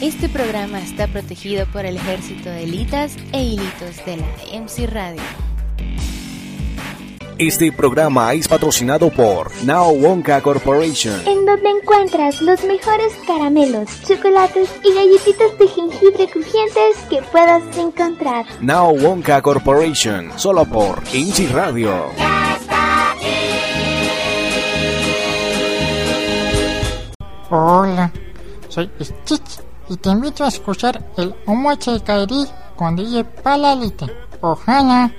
Este programa está protegido por el ejército de hilitas e hilitos de la MC Radio. Este programa es patrocinado por Now Wonka Corporation, en donde encuentras los mejores caramelos, chocolates y galletitas de jengibre crujientes que puedas encontrar. Now Wonka Corporation, solo por MC Radio. Hola, soy Stitch y te invito a escuchar el Omoche Kairi con DJ Palalita. Ojalá.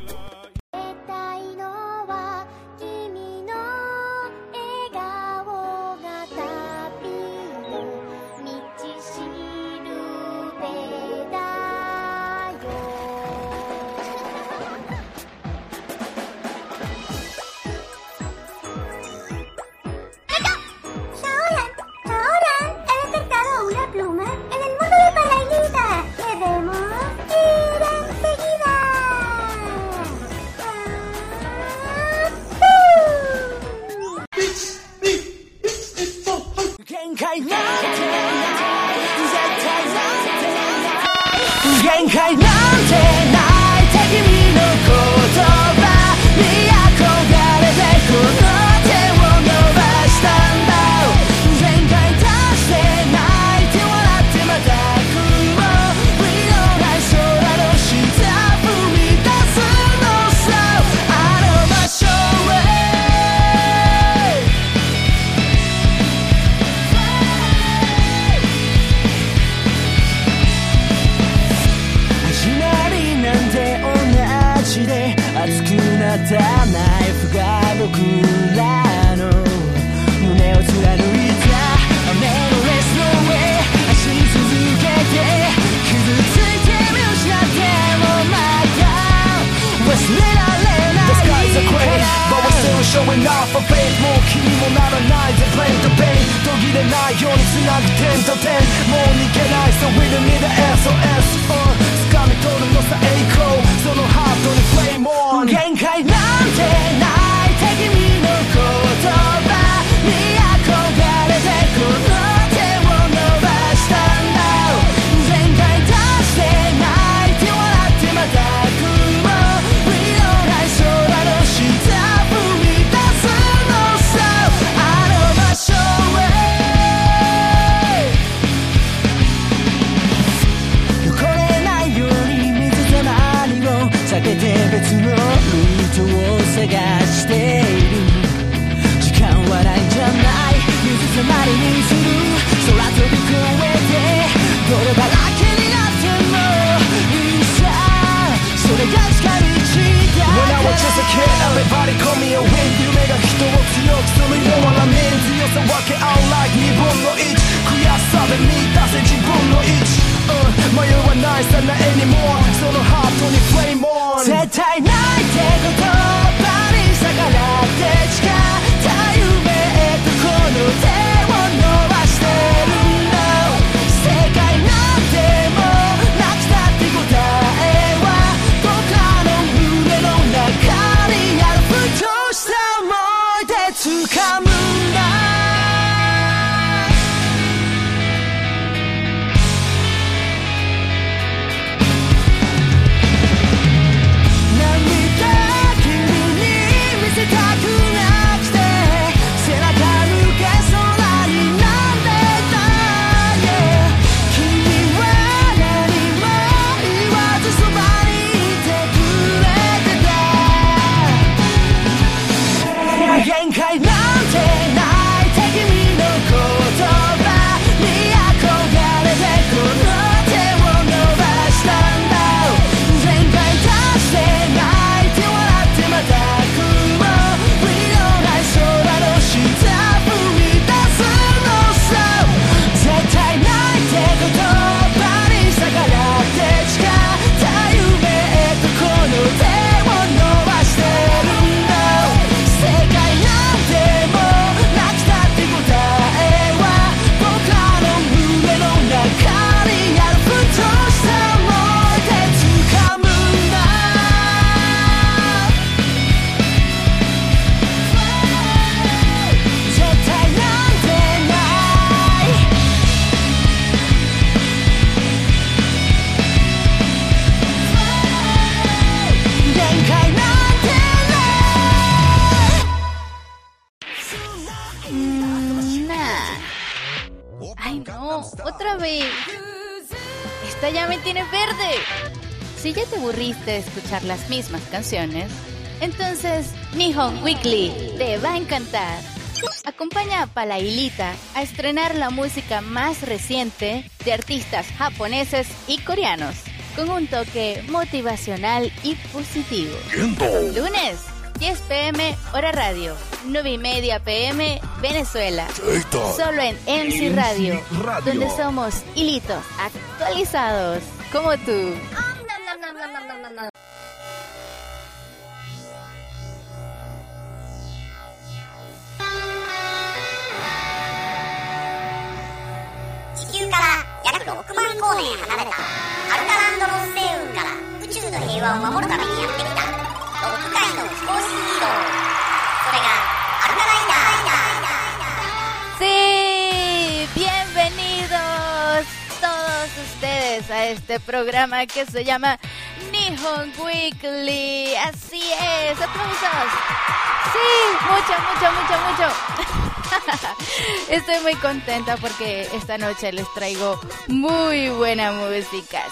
Mismas canciones, entonces Nihon Weekly te va a encantar. Acompaña a Palailita a estrenar la música más reciente de artistas japoneses y coreanos, con un toque motivacional y positivo. Lunes, 10 pm, hora radio. 9 y media pm, Venezuela. Solo en MC Radio, donde somos hilitos actualizados, como tú. Este programa que se llama Nihon Weekly. Así es, aplausos. Sí, mucho, mucho, mucho, mucho. Estoy muy contenta porque esta noche les traigo muy buena música.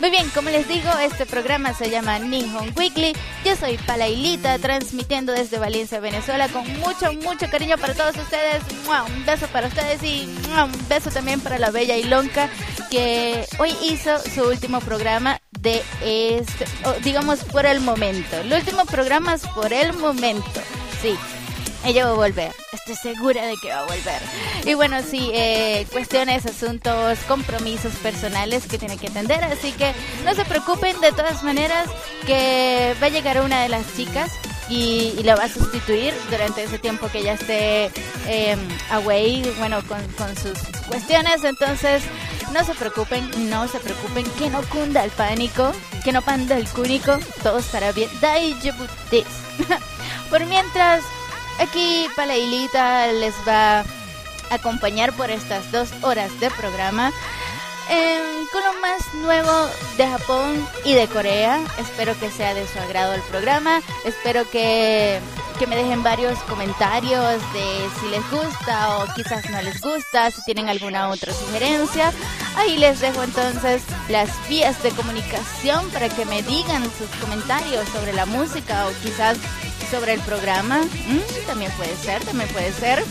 Muy bien, como les digo, este programa se llama Nihon Weekly. Yo soy Palailita, transmitiendo desde Valencia, Venezuela, con mucho, mucho cariño para todos ustedes. Un beso para ustedes y un beso también para la bella Ilonka, que hoy hizo su último programa de este, digamos por el momento. El último programa es por el momento. Sí, ella va a volver. Estoy segura de que va a volver. Y bueno, sí, eh, cuestiones, asuntos, compromisos personales que tiene que atender. Así que no se preocupen, de todas maneras, que va a llegar una de las chicas y, la va a sustituir durante ese tiempo que ella esté eh, away, bueno, con, sus cuestiones. Entonces, no se preocupen, no se preocupen, que no cunda el pánico, que no panda el cúnico, todo estará bien. Por mientras, Aquí Palailita les va a acompañar por estas dos horas de programa eh, con lo más nuevo de Japón y de Corea. Espero que sea de su agrado el programa. Espero que, que me dejen varios comentarios de si les gusta o quizás no les gusta, si tienen alguna otra sugerencia. Ahí les dejo entonces las vías de comunicación para que me digan sus comentarios sobre la música o quizás sobre el programa. Mm, también puede ser, también puede ser.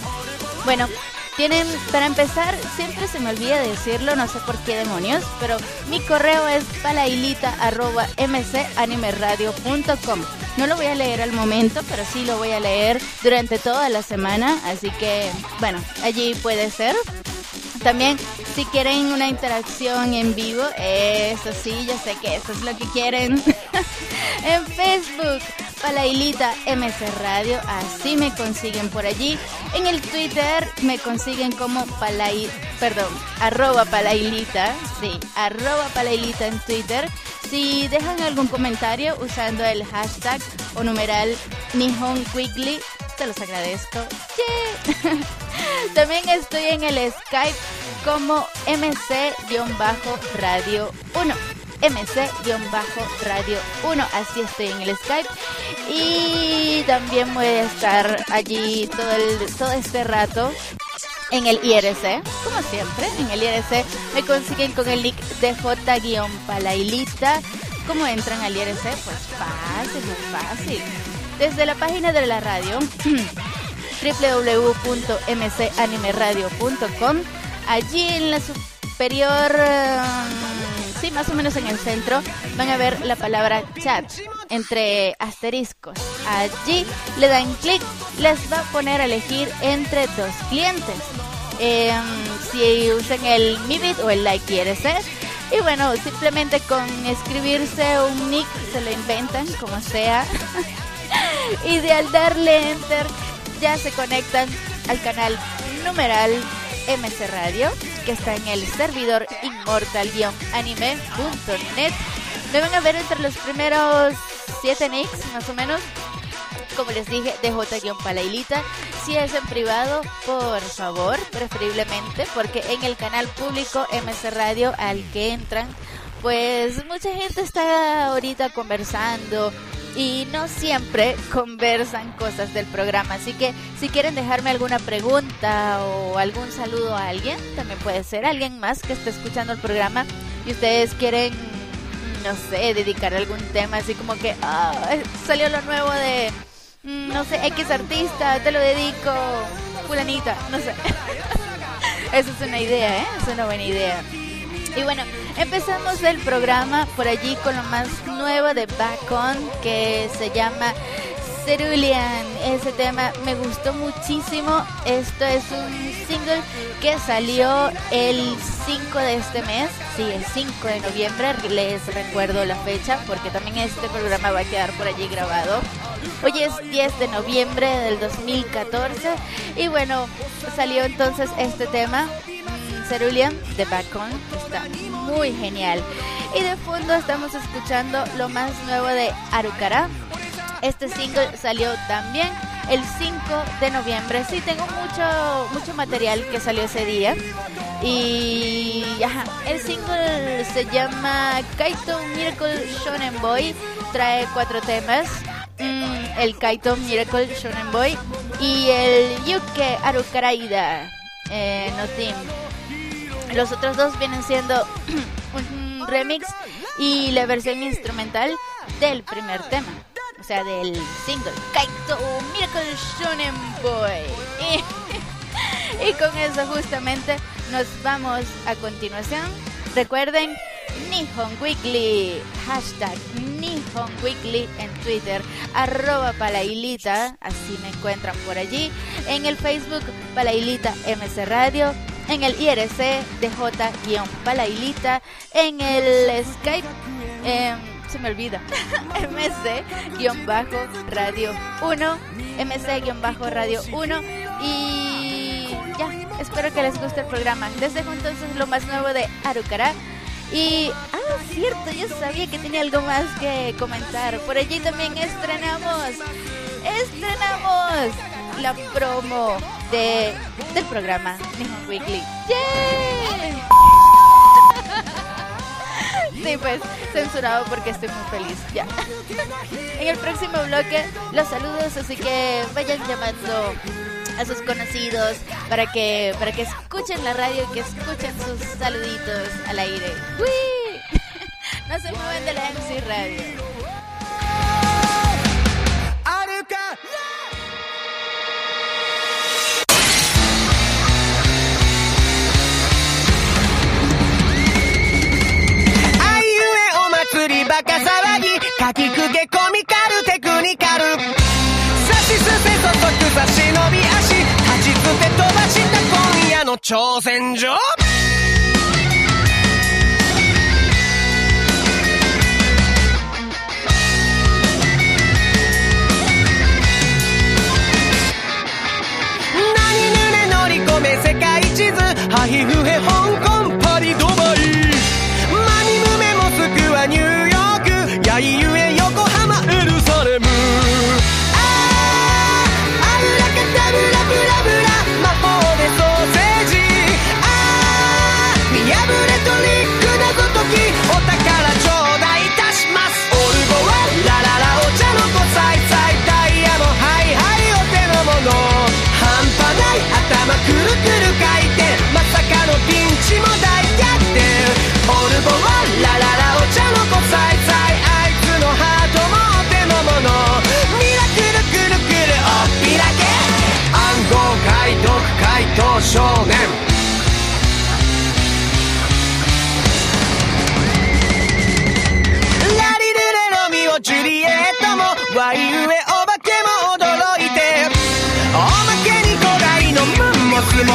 Bueno, tienen, para empezar, siempre se me olvida decirlo, no sé por qué demonios, pero mi correo es palailita.mcanimeradio.com. No lo voy a leer al momento, pero sí lo voy a leer durante toda la semana, así que, bueno, allí puede ser. También, si quieren una interacción en vivo, eso sí, yo sé que eso es lo que quieren. en Facebook, Palailita MC Radio, así me consiguen por allí. En el Twitter me consiguen como Palai, perdón, arroba Palailita, sí, arroba Palailita en Twitter. Si dejan algún comentario usando el hashtag o numeral Nihon Quickly, te los agradezco. También estoy en el Skype como MC-Radio 1. MC-Radio 1, así estoy en el Skype. Y también voy a estar allí todo, el, todo este rato en el IRC, como siempre, en el IRC me consiguen con el link de J-Palailita. ¿Cómo entran al IRC? Pues fácil, muy fácil. Desde la página de la radio, www.mcanimeradio.com, allí en la superior, um, más o menos en el centro, van a ver la palabra chat entre asteriscos. Allí le dan clic, les va a poner a elegir entre dos clientes. Eh, si usan el Mibit o el Like IRC. Y bueno, simplemente con escribirse un nick se lo inventan, como sea. y de al darle enter ya se conectan al canal numeral MC Radio, que está en el servidor inmortal-anime.net. Me van a ver entre los primeros 7 nicks, más o menos. Como les dije, de J-Palailita. Si es en privado, por favor, preferiblemente, porque en el canal público MC Radio al que entran, pues mucha gente está ahorita conversando, y no siempre conversan cosas del programa. Así que si quieren dejarme alguna pregunta o algún saludo a alguien, también puede ser alguien más que esté escuchando el programa y ustedes quieren, no sé, dedicar algún tema así como que ah, salió lo nuevo de, mm, no sé, X artista, te lo dedico, fulanita, no sé. Esa es una idea, ¿eh? Es una buena idea. Y bueno, empezamos el programa por allí con lo más nuevo de Back On, que se llama Cerulean. Ese tema me gustó muchísimo. Esto es un single que salió el 5 de este mes. Sí, el 5 de noviembre. Les recuerdo la fecha porque también este programa va a quedar por allí grabado. Hoy es 10 de noviembre del 2014. Y bueno, salió entonces este tema. Cerulean de Back On. Está muy genial. Y de fondo estamos escuchando lo más nuevo de Arukara. Este single salió también el 5 de noviembre. Sí, tengo mucho, mucho material que salió ese día. Y ajá, el single se llama Kaito Miracle Shonen Boy. Trae cuatro temas. Mm, el Kaito Miracle Shonen Boy y el Yuke Arukaraida eh, no Team. Los otros dos vienen siendo un remix y la versión instrumental del primer tema. O sea, del single Kaito Miracle Shonen Boy. Y, y con eso justamente nos vamos a continuación. Recuerden Nihon Weekly, hashtag Nihon Weekly en Twitter, arroba palailita, así me encuentran por allí, en el Facebook Palailita MC Radio, en el IRC DJ-Palailita, en el Skype, em, se me olvida, MC-Radio 1, MC-Radio 1 y ya, espero que les guste el programa. Les dejo entonces lo más nuevo de Arukara. Y, ah, cierto, yo sabía que tenía algo más que comentar. Por allí también estrenamos, estrenamos la promo de, del programa Nihon Weekly. Sí, pues censurado porque estoy muy feliz. Ya. En el próximo bloque, los saludos, así que vayan llamando a sus conocidos para que para que escuchen la radio y que escuchen sus saluditos al aire. ¡Uy! No se mueven de la MC Radio. かきくけコミカルテクニカル。さしすせそそく差し伸び足。立ちつて飛ばした今夜の挑戦状。何ぬね乗り込め世界地図。ハヒフヘ香少年。ラリルレロミオジュリエットもワイウエお化けも驚いておまけに古代のマンモスも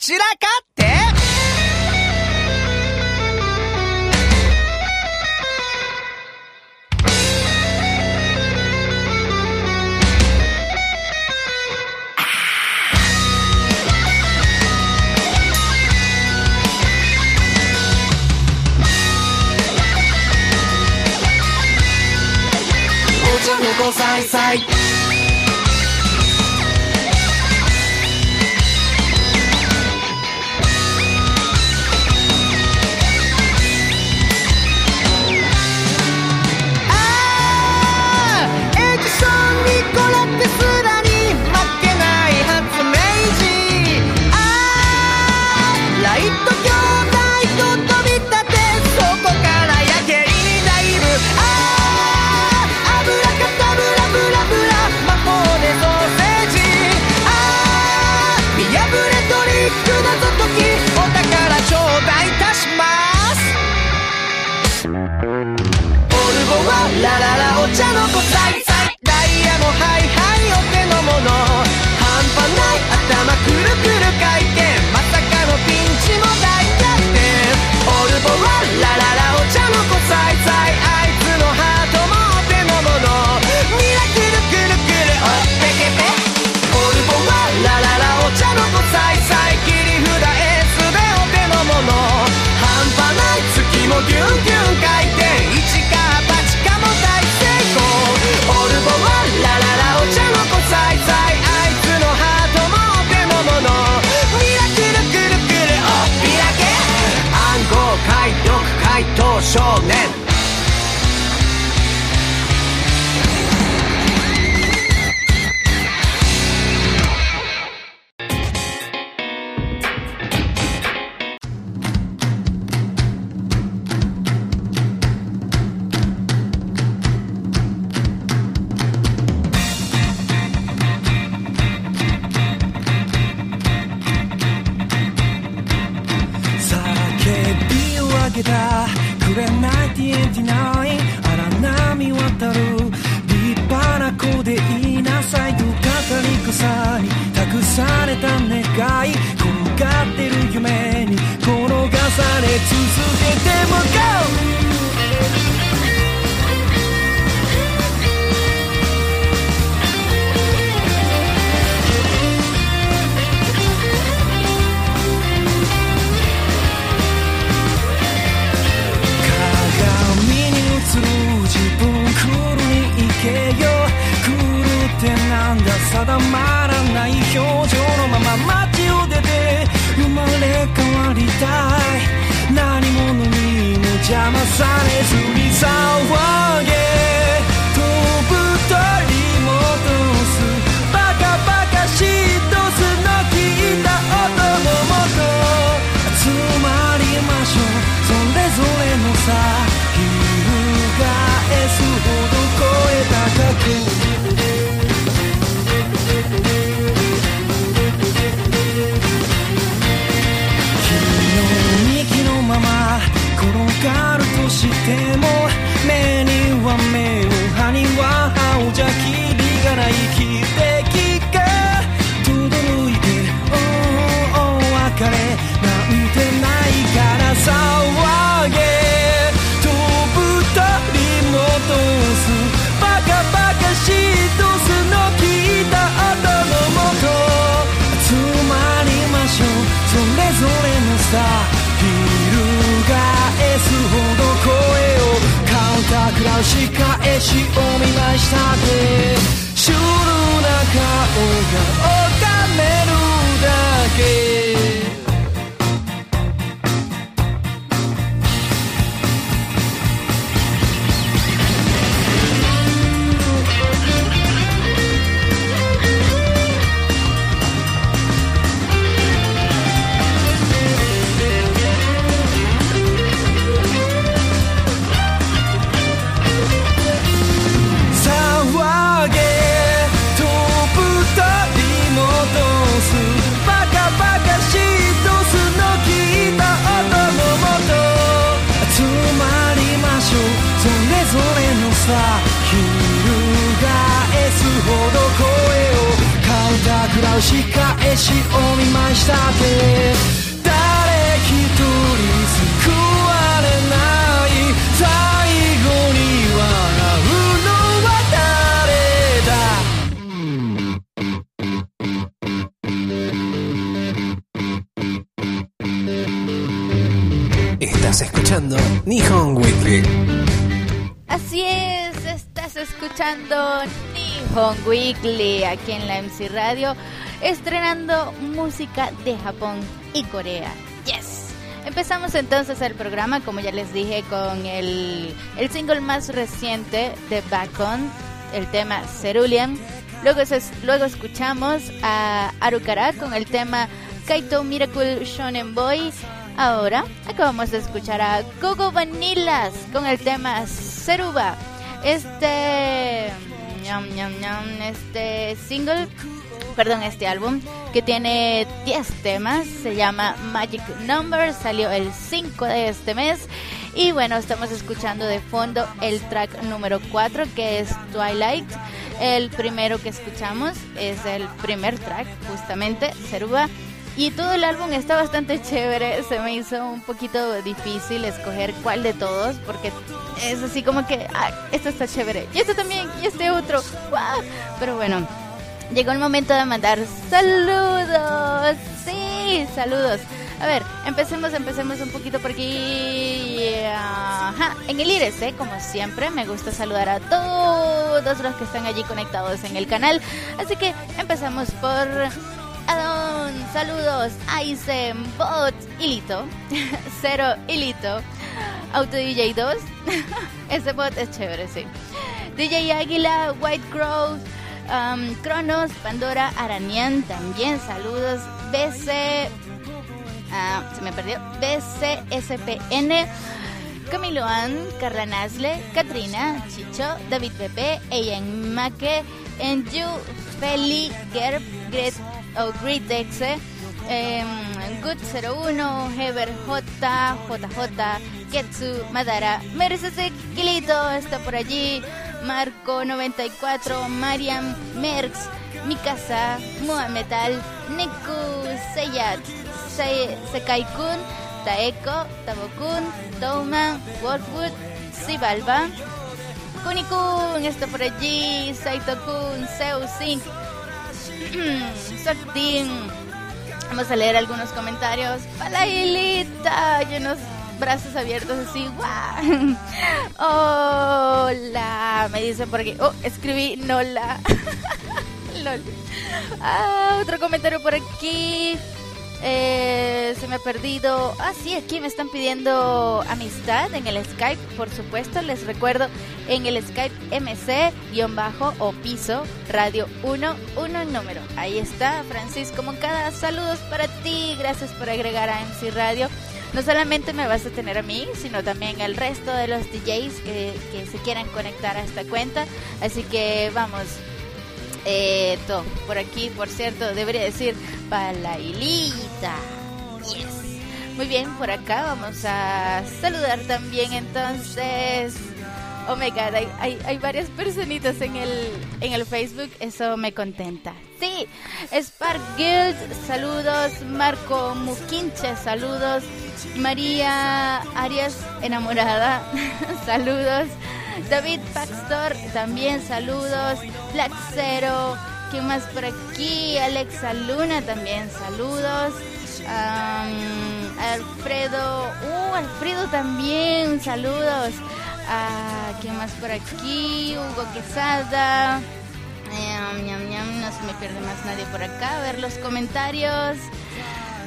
散らかって？お茶のさいさい Nihon Weekly. Aquí en la MC Radio, estrenando música de Japón y Corea. Yes. Empezamos entonces el programa, como ya les dije, con el, el single más reciente de Back On, el tema Cerulean. Luego, luego escuchamos a Arukara con el tema Kaito Miracle Shonen Boy. Ahora acabamos de escuchar a Gogo Vanillas con el tema Seruba. Este, este single perdón, este álbum que tiene 10 temas, se llama Magic Number, salió el 5 de este mes y bueno, estamos escuchando de fondo el track número 4 que es Twilight. El primero que escuchamos es el primer track, justamente, Seruba. Y todo el álbum está bastante chévere. Se me hizo un poquito difícil escoger cuál de todos, porque es así como que, ah, esto está chévere, y este también, y este otro. ¡guau! Pero bueno, Llegó el momento de mandar saludos. Sí, saludos. A ver, empecemos, empecemos un poquito por aquí. En el IRC, como siempre, me gusta saludar a todos los que están allí conectados en el canal. Así que empezamos por Adon, saludos, Aizen, Bot, Hilito, Cero, Hilito, Auto DJ 2. Ese bot es chévere, sí. DJ Águila, White Crow, um, Cronos, Pandora, Aranian, también saludos. BC, ah, se me perdió. BCSPN, Camiloan, Carla Nasle, Katrina, Chicho, David Pepe, Eyan Make, Enju, Feli, Gerb, Gret, o Gritex, eh, Good 01, Heber J, JJ, Ketsu, Madara, Mercedes Kilito está por allí, Marco 94, Mariam, Merx, Mikasa, Muametal, Neku, Seyat, Se Sekai-kun, Taeko, Tabokun, Touman, Wolfwood, Sibalba, Kunikun está por allí, Saito-kun, Seu-Sync, Sortin. Vamos a leer algunos comentarios. Palailita y unos brazos abiertos así. Hola. Me dicen por aquí. Oh, escribí Nola. Lol. Ah, otro comentario por aquí. Eh, se me ha perdido. Ah, sí, aquí me están pidiendo amistad en el Skype, por supuesto. Les recuerdo en el Skype MC-bajo o piso radio 1, 1 número. Ahí está, Francisco Moncada. Saludos para ti. Gracias por agregar a MC Radio. No solamente me vas a tener a mí, sino también al resto de los DJs que, que se quieran conectar a esta cuenta. Así que vamos, eh. Por aquí, por cierto, debería decir Palailita. Yes. Muy bien, por acá vamos a saludar también entonces. Oh my hay, hay, hay varias personitas en el, en el Facebook, eso me contenta. Sí, Spark Guild, saludos. Marco Muquinche, saludos. María Arias, enamorada, saludos. David Paxtor, también saludos. Black Zero, ¿quién más por aquí? Alexa Luna, también saludos. Am, Alfredo, uh, Alfredo también, saludos. Ah, ¿Quién más por aquí? Hugo Quesada. Ñam, no se me pierde más nadie por acá. A ver los comentarios.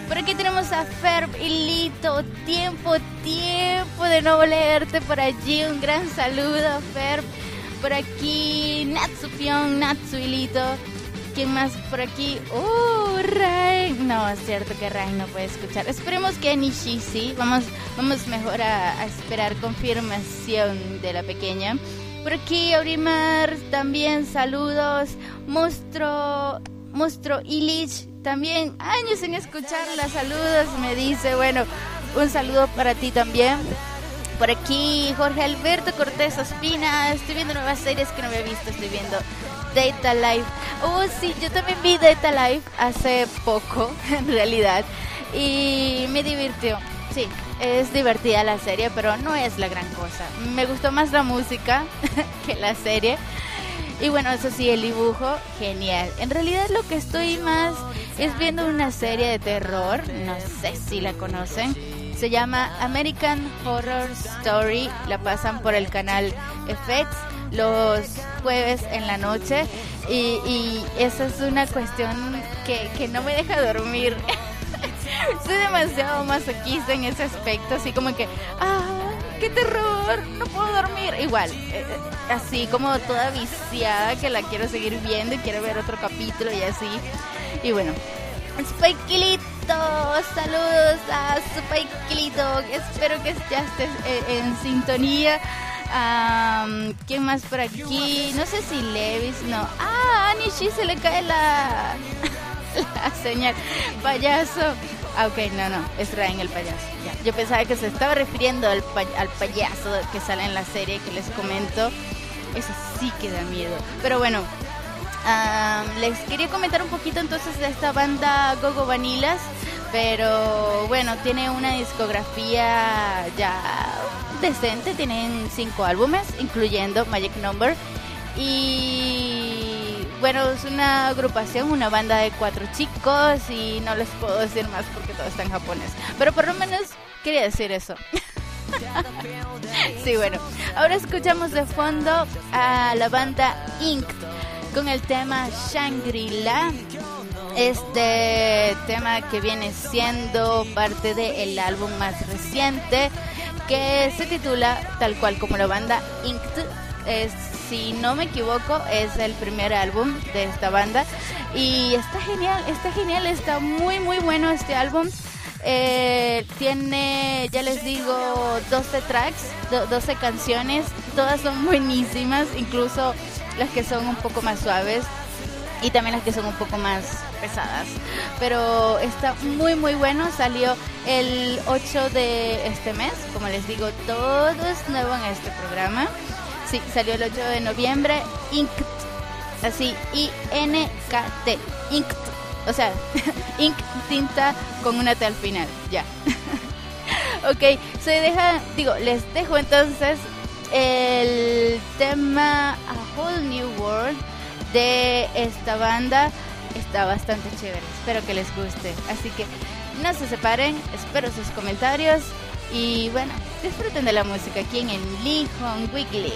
Por aquí tenemos a Ferb y Lito. Tiempo, tiempo de no leerte por allí. Un gran saludo, Ferb. Por aquí, Natsu y Lito. ¿Quién más por aquí? ¡Oh, Rain! No, es cierto que Rain no puede escuchar. Esperemos que Nishi sí. Vamos, vamos mejor a, a esperar confirmación de la pequeña. Por aquí, Aurimar, también saludos. Monstruo, Monstruo Illich, también años sin escucharla. Saludos, me dice. Bueno, un saludo para ti también. Por aquí, Jorge Alberto Cortés Ospina. Estoy viendo nuevas series que no había visto. Estoy viendo Data Life. Oh, sí, yo también vi Data Life hace poco, en realidad. Y me divirtió. Sí, es divertida la serie, pero no es la gran cosa. Me gustó más la música que la serie. Y bueno, eso sí, el dibujo, genial. En realidad lo que estoy más es viendo una serie de terror, no sé si la conocen. Se llama American Horror Story, la pasan por el canal FX. los jueves en la noche y, esa es una cuestión que, que no me deja dormir. Soy demasiado masoquista en ese aspecto, así como que, ah, qué terror, no puedo dormir. Igual, eh, eh, así como toda viciada que la quiero seguir viendo y quiero ver otro capítulo y así. Y bueno, Saludos a Spikilito, espero que ya estés eh, en sintonía. Am, ¿Quién más por aquí? No sé si Levis, no. Ah, a se le cae la, la señal. Payaso. Ah, ok, no, no, es Ryan el payaso. Ya. Yo pensaba que se estaba refiriendo al, al payaso que sale en la serie que les comento. Eso sí que da miedo. Pero bueno, Les quería comentar un poquito entonces de esta banda Gogo Vanilas, pero bueno, tiene una discografía ya decente, tienen cinco álbumes, incluyendo Magic Number. Y bueno, es una agrupación, una banda de cuatro chicos y no les puedo decir más porque todo está en japonés. Pero por lo menos quería decir eso. Sí, bueno. Ahora escuchamos de fondo a la banda Ink con el tema Shangri-La. Este tema que viene siendo parte del álbum más reciente que se titula tal cual como la banda Ink. Es, si no me equivoco, es el primer álbum de esta banda y está genial, está genial, está muy muy bueno este álbum. Eh, tiene, ya les digo, 12 tracks, do- 12 canciones, todas son buenísimas, incluso las que son un poco más suaves y también las que son un poco más pesadas. Pero está muy muy bueno, salió el 8 de este mes, como les digo, todo es nuevo en este programa. Sí, salió el 8 de noviembre, Inkt, así, I-N-K-T, Inkt, o sea, ink, tinta con una T al final, ya. ok, se deja, digo, les dejo entonces el tema A Whole New World de esta banda. Está bastante chévere, espero que les guste. Así que no se separen, espero sus comentarios y bueno, disfruten de la música aquí en el Nihon Weekly.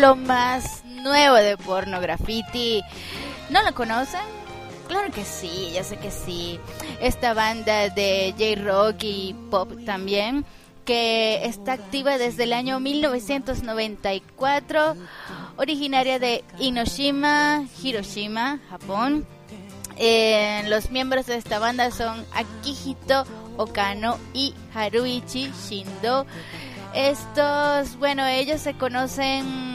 Lo más nuevo de Porno Graffiti. ¿No lo conocen? Claro que sí, ya sé que sí. Esta banda de J-Rock y Pop también, que está activa desde el año 1994, originaria de Inoshima, Hiroshima, Japón. Eh, los miembros de esta banda son Akihito Okano y Haruichi Shindo. Estos, bueno, ellos se conocen,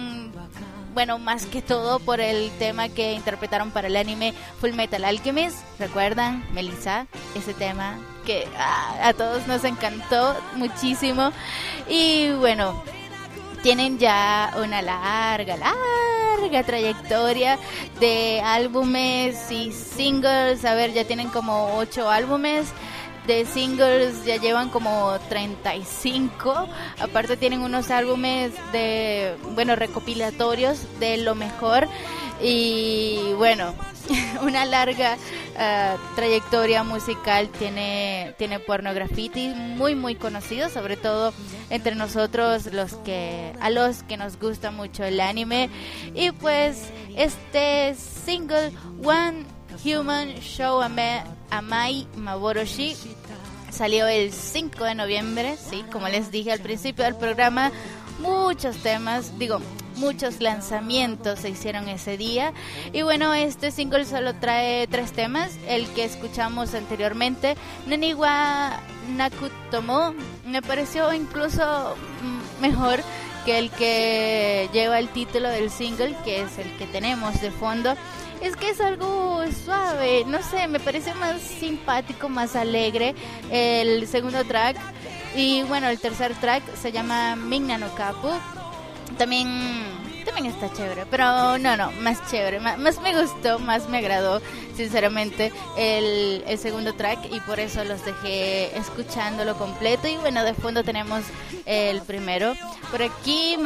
bueno, más que todo por el tema que interpretaron para el anime Full Metal Alchemist. ¿Recuerdan, Melissa? Ese tema que ah, a todos nos encantó muchísimo. Y bueno, tienen ya una larga, larga trayectoria de álbumes y singles. A ver, ya tienen como ocho álbumes. De singles ya llevan como 35. Aparte tienen unos álbumes de, bueno, recopilatorios de lo mejor. Y bueno, una larga uh, trayectoria musical tiene tiene Porno muy muy conocido sobre todo entre nosotros los que a los que nos gusta mucho el anime y pues este single One Human Show Ame, Amai Maboroshi salió el 5 de noviembre, sí, como les dije al principio del programa, muchos temas, digo, muchos lanzamientos se hicieron ese día. Y bueno, este single solo trae tres temas. El que escuchamos anteriormente, Neniwa Nakutomo, me pareció incluso mm, mejor que el que lleva el título del single, que es el que tenemos de fondo. Es que es algo suave, no sé, me parece más simpático, más alegre el segundo track. Y bueno, el tercer track se llama Mingna no también también está chévere, pero no, no, más chévere, más, más me gustó, más me agradó, sinceramente, el, segundo track y por eso los dejé escuchándolo completo. Y bueno, de fondo tenemos el primero. Por aquí,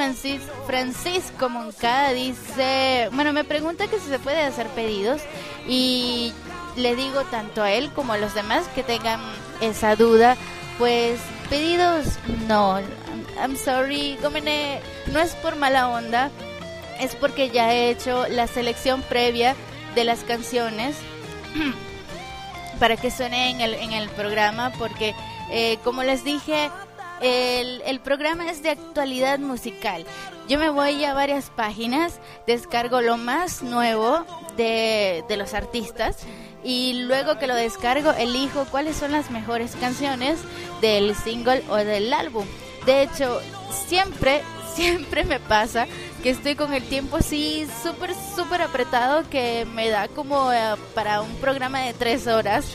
Francisco Moncada dice: Bueno, me pregunta que si se puede hacer pedidos y le digo tanto a él como a los demás que tengan esa duda, pues pedidos no I'm sorry, Gomene, no es por mala onda, es porque ya he hecho la selección previa de las canciones para que suene en el, en el programa, porque eh, como les dije, el, el, programa es de actualidad musical. Yo me voy a varias páginas, descargo lo más nuevo de, de los artistas y luego que lo descargo elijo cuáles son las mejores canciones del single o del álbum. De hecho, siempre, siempre me pasa estoy con el tiempo así súper, súper apretado que me da como eh, para un programa de tres horas.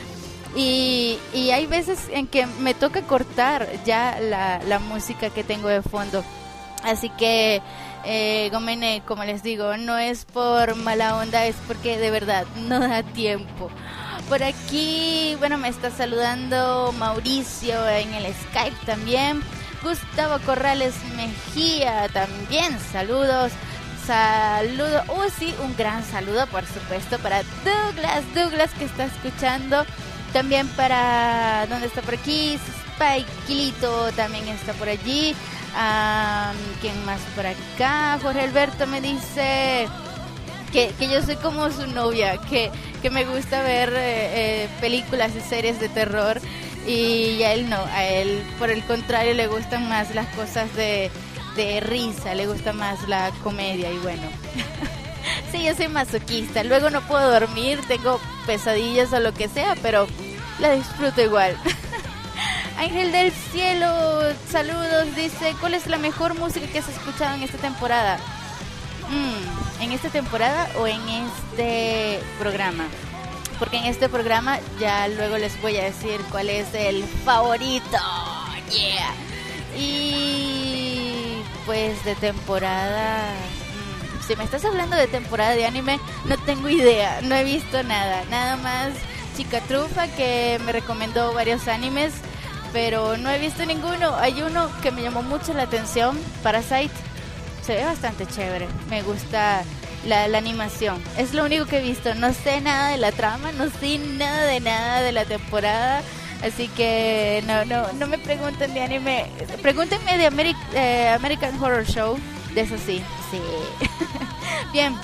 Y, hay veces en que me toca cortar ya la, música que tengo de fondo. Así que, eh, como les digo, no es por mala onda, es porque de verdad no da tiempo. Por aquí, bueno, me está saludando Mauricio en el Skype también. Gustavo Corrales Mejía también, saludos. Saludo, oh sí, un gran saludo por supuesto para Douglas, Douglas que está escuchando. También para, ¿dónde está por aquí? Spikilito también está por allí. ¿Quién más por acá? Jorge Alberto me dice que, que yo soy como su novia, que, que me gusta ver eh, eh, películas y series de terror y a él no, a él por el contrario le gustan más las cosas de, de risa, le gusta más la comedia y bueno. sí, yo soy masoquista, luego no puedo dormir, tengo pesadillas o lo que sea, pero la disfruto igual. Ángel del Cielo, saludos, dice, ¿cuál es la mejor música que has escuchado en esta temporada? Mm, ¿En esta temporada o en este programa? Porque en este programa ya luego les voy a decir cuál es el favorito. Yeah. Y pues de temporada... Mm, si me estás hablando de temporada de anime, no tengo idea, no he visto nada. Nada más Chica Trufa que me recomendó varios animes, pero no he visto ninguno. Hay uno que me llamó mucho la atención, Parasite. Se ve bastante chévere. Me gusta la, la, animación. Es lo único que he visto. No sé nada de la trama, no sé nada de nada de la temporada. Así que no, no, no me pregunten de anime. Pregúntenme de Ameri American Horror Show. De eso sí, sí. Bien,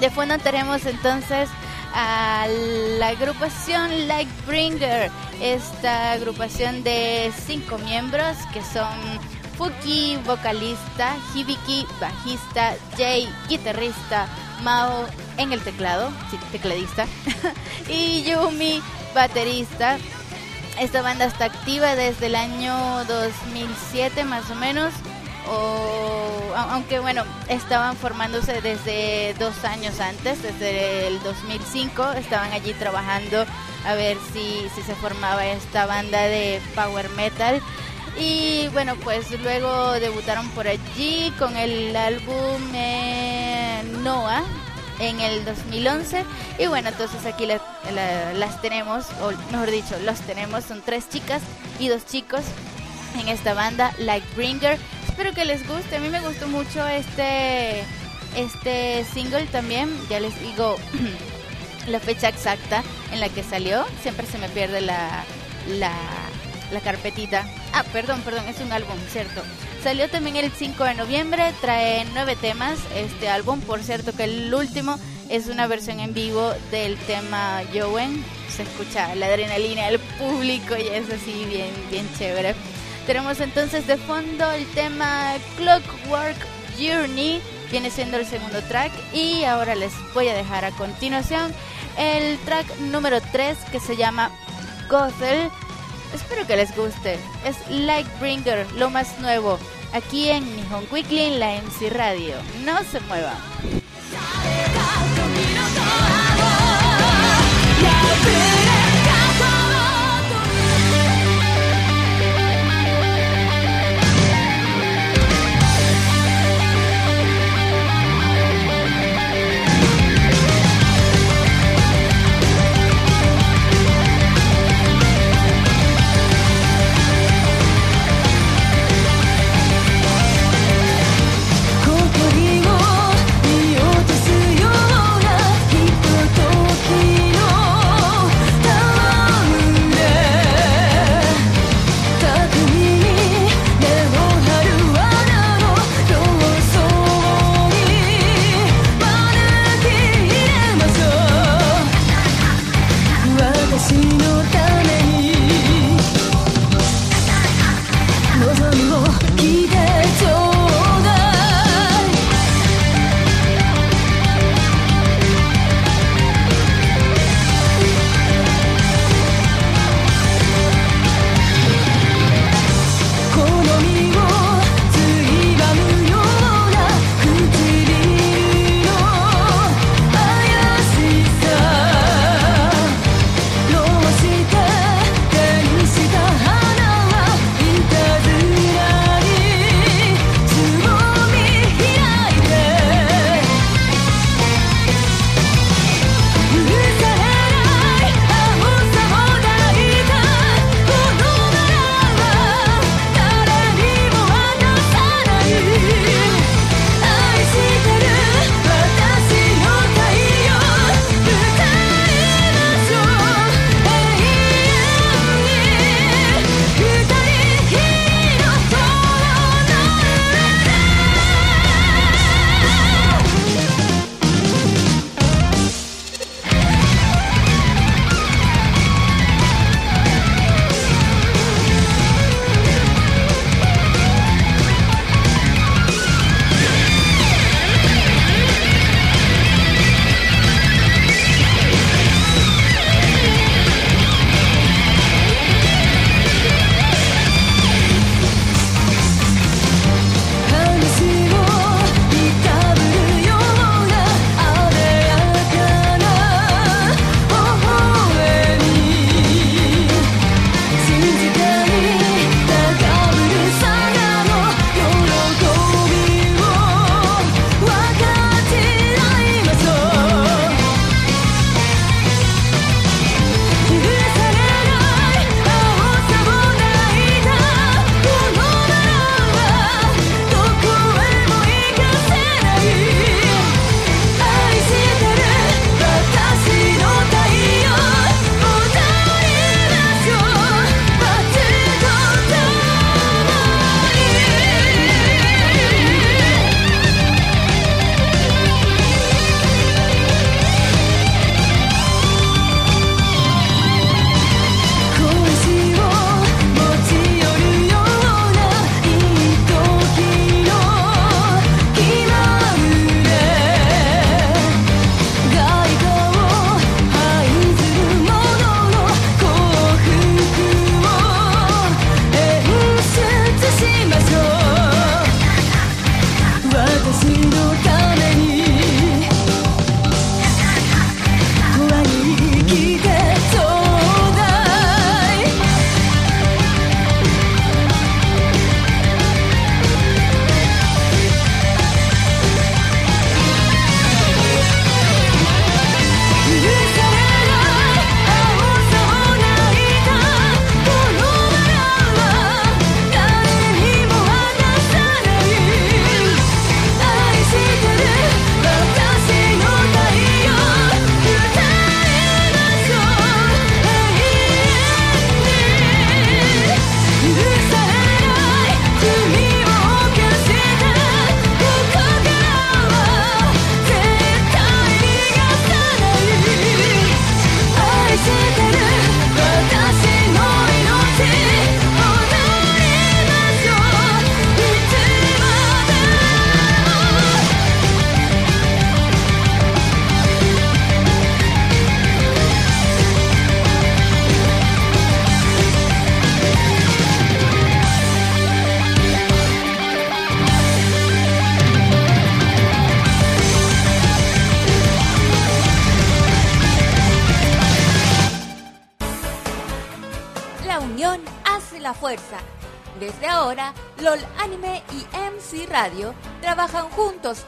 de fondo tenemos entonces a la agrupación Lightbringer, esta agrupación de cinco miembros que son Fuki, vocalista, Hibiki, bajista, Jay, guitarrista, Mao en el teclado, sí, tecladista, y Yumi, baterista. Esta banda está activa desde el año 2007 más o menos, o, aunque bueno, estaban formándose desde dos años antes, desde el 2005, estaban allí trabajando a ver si se formaba esta banda de power metal. Y bueno, pues luego debutaron por allí con el álbum eh, Noah en el 2011. Y bueno, entonces aquí la- la- las tenemos, o mejor dicho, los tenemos. Son tres chicas y dos chicos en esta banda, Lightbringer. Espero que les guste. A mí me gustó mucho este, este single también. Ya les digo la fecha exacta en la que salió. Siempre se me pierde la, la, la carpetita. Ah, perdón, perdón, es un álbum, cierto. Salió también el 5 de noviembre, trae nueve temas este álbum. Por cierto que el último es una versión en vivo del tema Joen. Se escucha la adrenalina del público y es así bien, bien chévere. Tenemos entonces de fondo el tema Clockwork Journey, viene siendo el segundo track y ahora les voy a dejar a continuación el track número 3 que se llama Gothel. Espero que les guste. Es Lightbringer, lo más nuevo, aquí en Nihon Weekly en la MC Radio. No se muevan.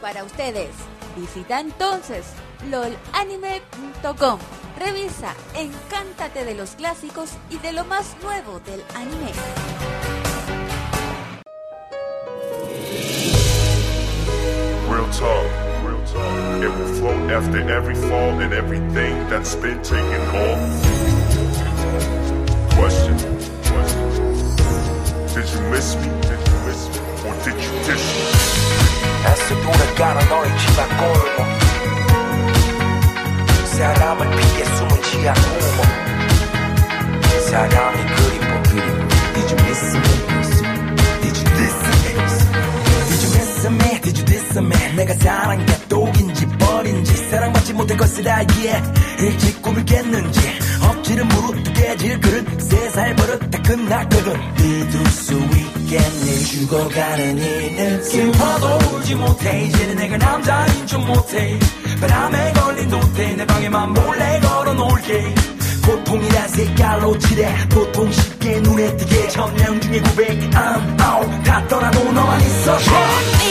Para ustedes. Visita entonces lolanime.com. Revisa, encántate de los clásicos y de lo más nuevo del anime. Real talk, real talk. It will float after every fall and everything that's been taken off. Question, question. Did you miss me? Did you miss me? Or did you diss me? 애써 돌아가는 너의 지막 골목 사람을 피해 숨은 지하 구멍 사람이 그리워 그리워 Did you miss me? Did you diss me? Did you miss me? Did you diss me? 내가 사랑과 독인지 벌인지 사랑받지 못할 것을 알기에 일찍 꿈을 깼는지 억지로 무릎도 깨질 그릇 세 살 버릇 다 끝났거든 믿을 수 있 겠니? 죽어가는 이 느낌. 슬퍼도 울지 못해. 이제는 내가 남자인 줄 못해. 바람에 걸린 도태 내 방에만 몰래 걸어놓을게. 고통이란 색깔로 칠해 보통 쉽게 눈에 띄게. 천명 중에 900 I'm out. 다 떠나도 너만 있어. Me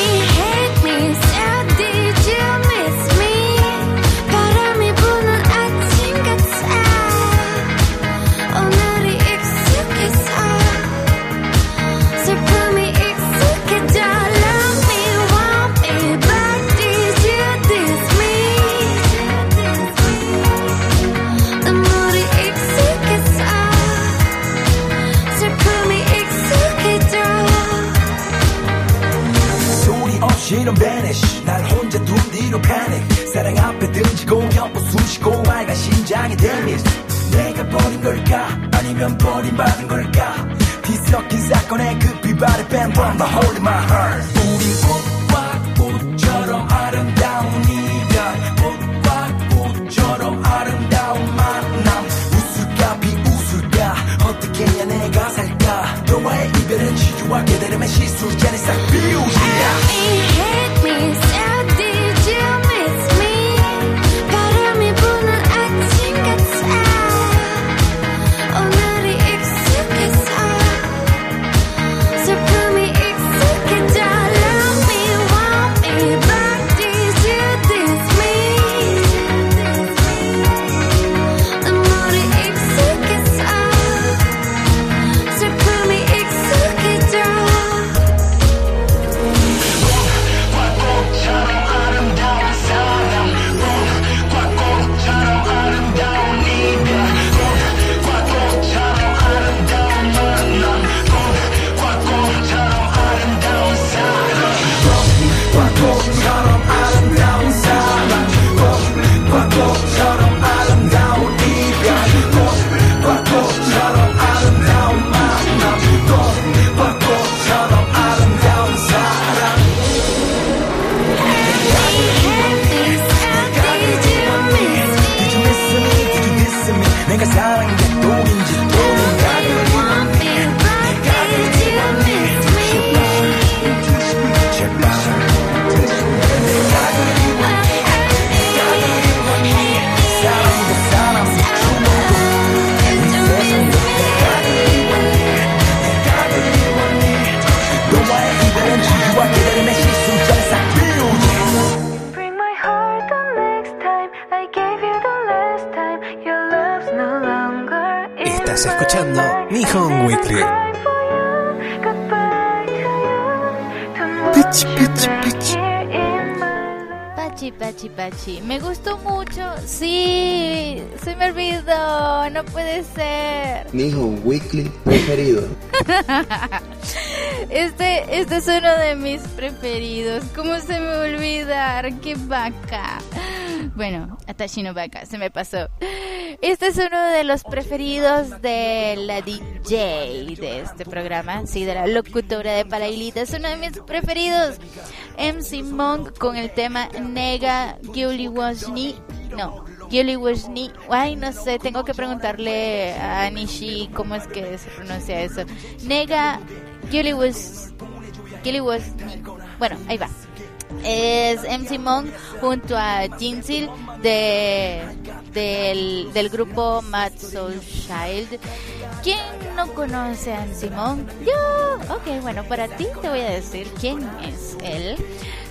vaca! Bueno, Atashi no vaca, se me pasó. Este es uno de los preferidos de la DJ de este programa, sí, de la locutora de Parailita. Es uno de mis preferidos. MC Monk con el tema Nega Gyuli. No, Gyuli Washni. Ay, no sé, tengo que preguntarle a Nishi cómo es que se pronuncia eso. Nega Gyuli Was. Gyuli Washni. MC Monk junto a Jinsil de, del, del grupo Mad Soul Child. ¿Quién no conoce a MC Monk? Yo. Ok, bueno, para ti te voy a decir quién es él.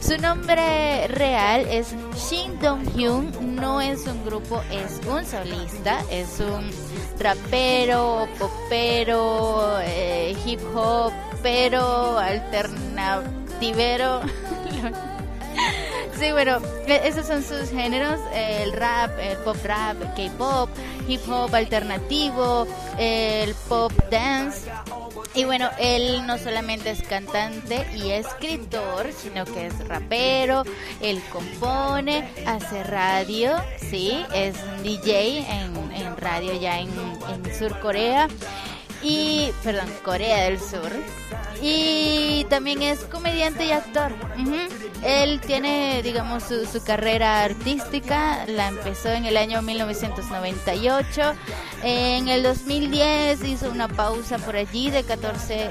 Su nombre real es Shin Dong Hyun. No es un grupo, es un solista. Es un rapero, popero, eh, hip hop, pero alternativero. Sí, bueno, e- esos son sus géneros, el rap, el pop rap, K-pop, hip hop alternativo, el pop dance. Y bueno, él no solamente es cantante y escritor, sino que es rapero, él compone, hace radio, sí, es un DJ en, radio ya en, Sur Corea y, perdón, Corea del Sur. Y también es comediante y actor. Él tiene, digamos, su, carrera artística, la empezó en el año 1998. En el 2010 hizo una pausa por allí de 14, de-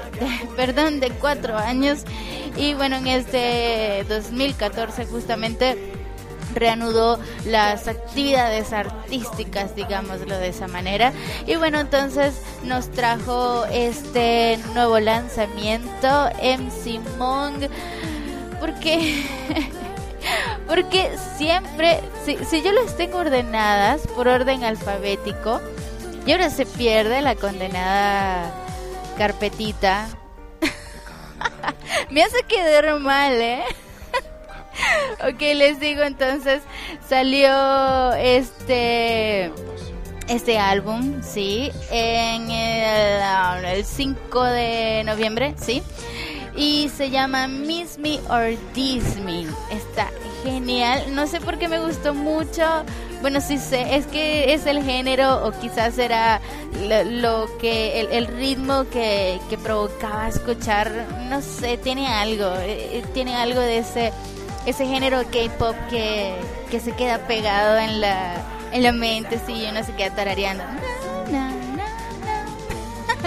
perdón, de 4 años. Y bueno, en este 2014 justamente reanudó las actividades artísticas, digámoslo de esa manera. Y bueno, entonces nos trajo este nuevo lanzamiento, MC Mong, porque... Porque siempre, si, si yo las tengo ordenadas por orden alfabético, y ahora se pierde la condenada carpetita, me hace quedar mal, ¿eh? Ok, les digo entonces, salió este este álbum, sí, en el, ah, el 5 de noviembre, sí, y se llama Miss Me or Diss Me. Está genial, no sé por qué me gustó mucho. Bueno, sí sé, es que es el género o quizás era lo, que el, ritmo que, que provocaba escuchar, no sé, tiene algo, eh, tiene algo de ese ese género K-pop que, que se queda pegado en la, en la mente, sí, uno se queda tarareando.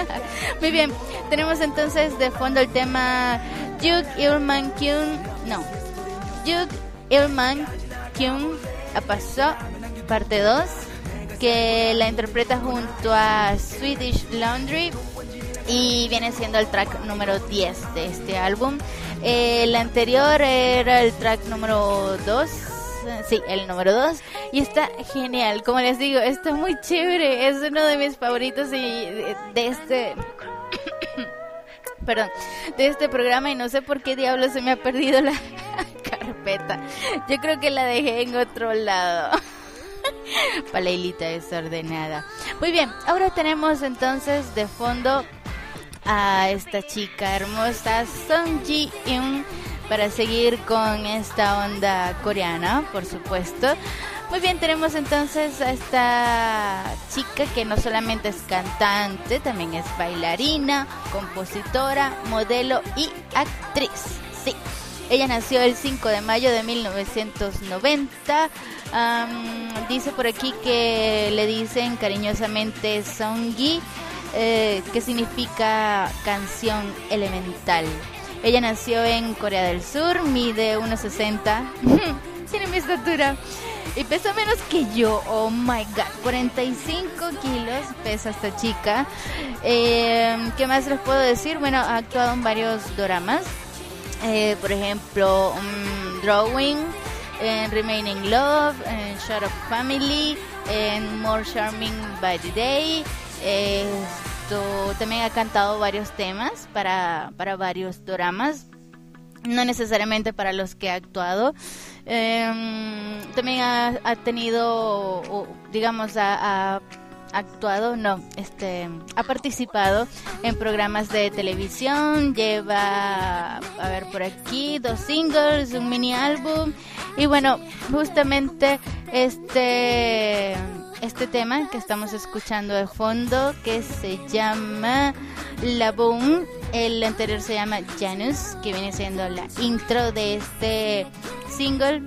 Muy bien, tenemos entonces de fondo el tema Juk Ilman Kyun, no, Juk Ilman Kyun pasó parte 2, que la interpreta junto a Swedish Laundry y viene siendo el track número 10 de este álbum. El anterior era el track número 2. Sí, el número 2. Y está genial. Como les digo, está muy chévere. Es uno de mis favoritos y de, este. Perdón, de este programa. Y no sé por qué diablos se me ha perdido la carpeta. Yo creo que la dejé en otro lado. Paleilita desordenada. Muy bien, ahora tenemos entonces de fondo a esta chica hermosa Song Ji Eun para seguir con esta onda coreana, por supuesto. Muy bien, tenemos entonces a esta chica que no solamente es cantante, también es bailarina, compositora, modelo y actriz. Sí. Ella nació el 5 de mayo de 1990. Am, dice por aquí que le dicen cariñosamente Songi, eh, que significa canción elemental. Ella nació en Corea del Sur, mide 1,60. Tiene mi estatura. Y pesa menos que yo. Oh my god. 45 kilos pesa esta chica. Eh, ¿Qué más les puedo decir? Bueno, ha actuado en varios doramas. Eh, por ejemplo, um, Drawing, Remaining Love, en Shut Family, en More Charming by the Day. También ha cantado varios temas para, para varios dramas, no necesariamente para los que ha actuado. Em, también ha, ha tenido, o, digamos, ha, ha actuado, no, este, ha participado en programas de televisión, lleva, a ver por aquí, dos singles, un mini álbum y bueno, justamente este, este tema que estamos escuchando de fondo que se llama La Boom, el anterior se llama Janus, que viene siendo la intro de este single,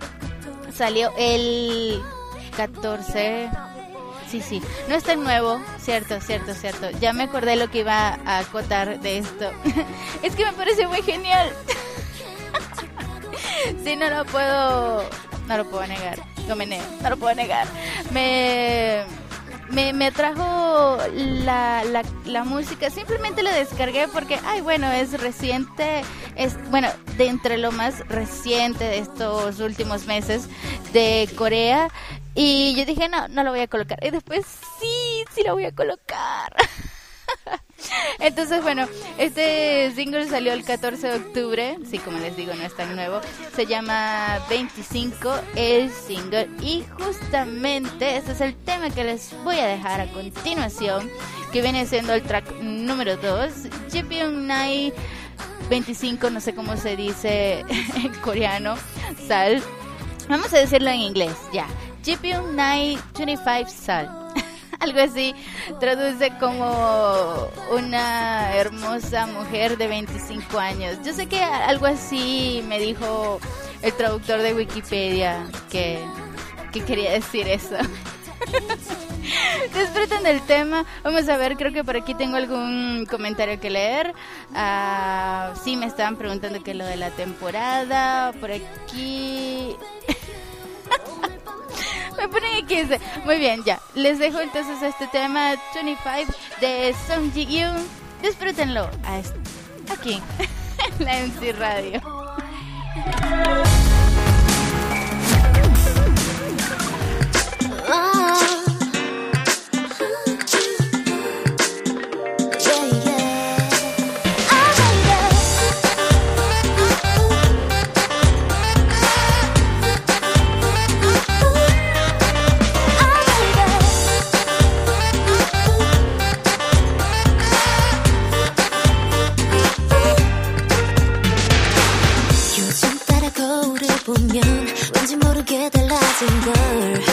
salió el 14 Sí, sí. No es tan nuevo, cierto, cierto, cierto. Ya me acordé lo que iba a acotar de esto. es que me parece muy genial. sí, no lo puedo, no lo puedo negar. No me nego, no lo puedo negar. Me, me, me atrajo la, la, la música. Simplemente la descargué porque, ay, bueno, es reciente. Es, bueno, de entre lo más reciente de estos últimos meses de Corea. Y yo dije, no, no lo voy a colocar. Y después, sí, sí lo voy a colocar. Entonces, bueno, este single salió el 14 de octubre. Sí, como les digo, no es tan nuevo. Se llama 25, el single. Y justamente este es el tema que les voy a dejar a continuación. Que viene siendo el track número 2. Jepion Nai 25, no sé cómo se dice en coreano. Sal. Vamos a decirlo en inglés, ya. Jepion Nai 25 Sal. Algo así traduce como una hermosa mujer de 25 años. Yo sé que algo así me dijo el traductor de Wikipedia que, que quería decir eso. Disfruten del tema. Vamos a ver, creo que por aquí tengo algún comentario que leer. Ah, sí, me estaban preguntando qué es lo de la temporada. Por aquí. me ponen aquí. ese. Muy bien, ya. Les dejo entonces este tema 25 de Song Ji Yoon. Disfrútenlo aquí en la MC Radio. 요 messenger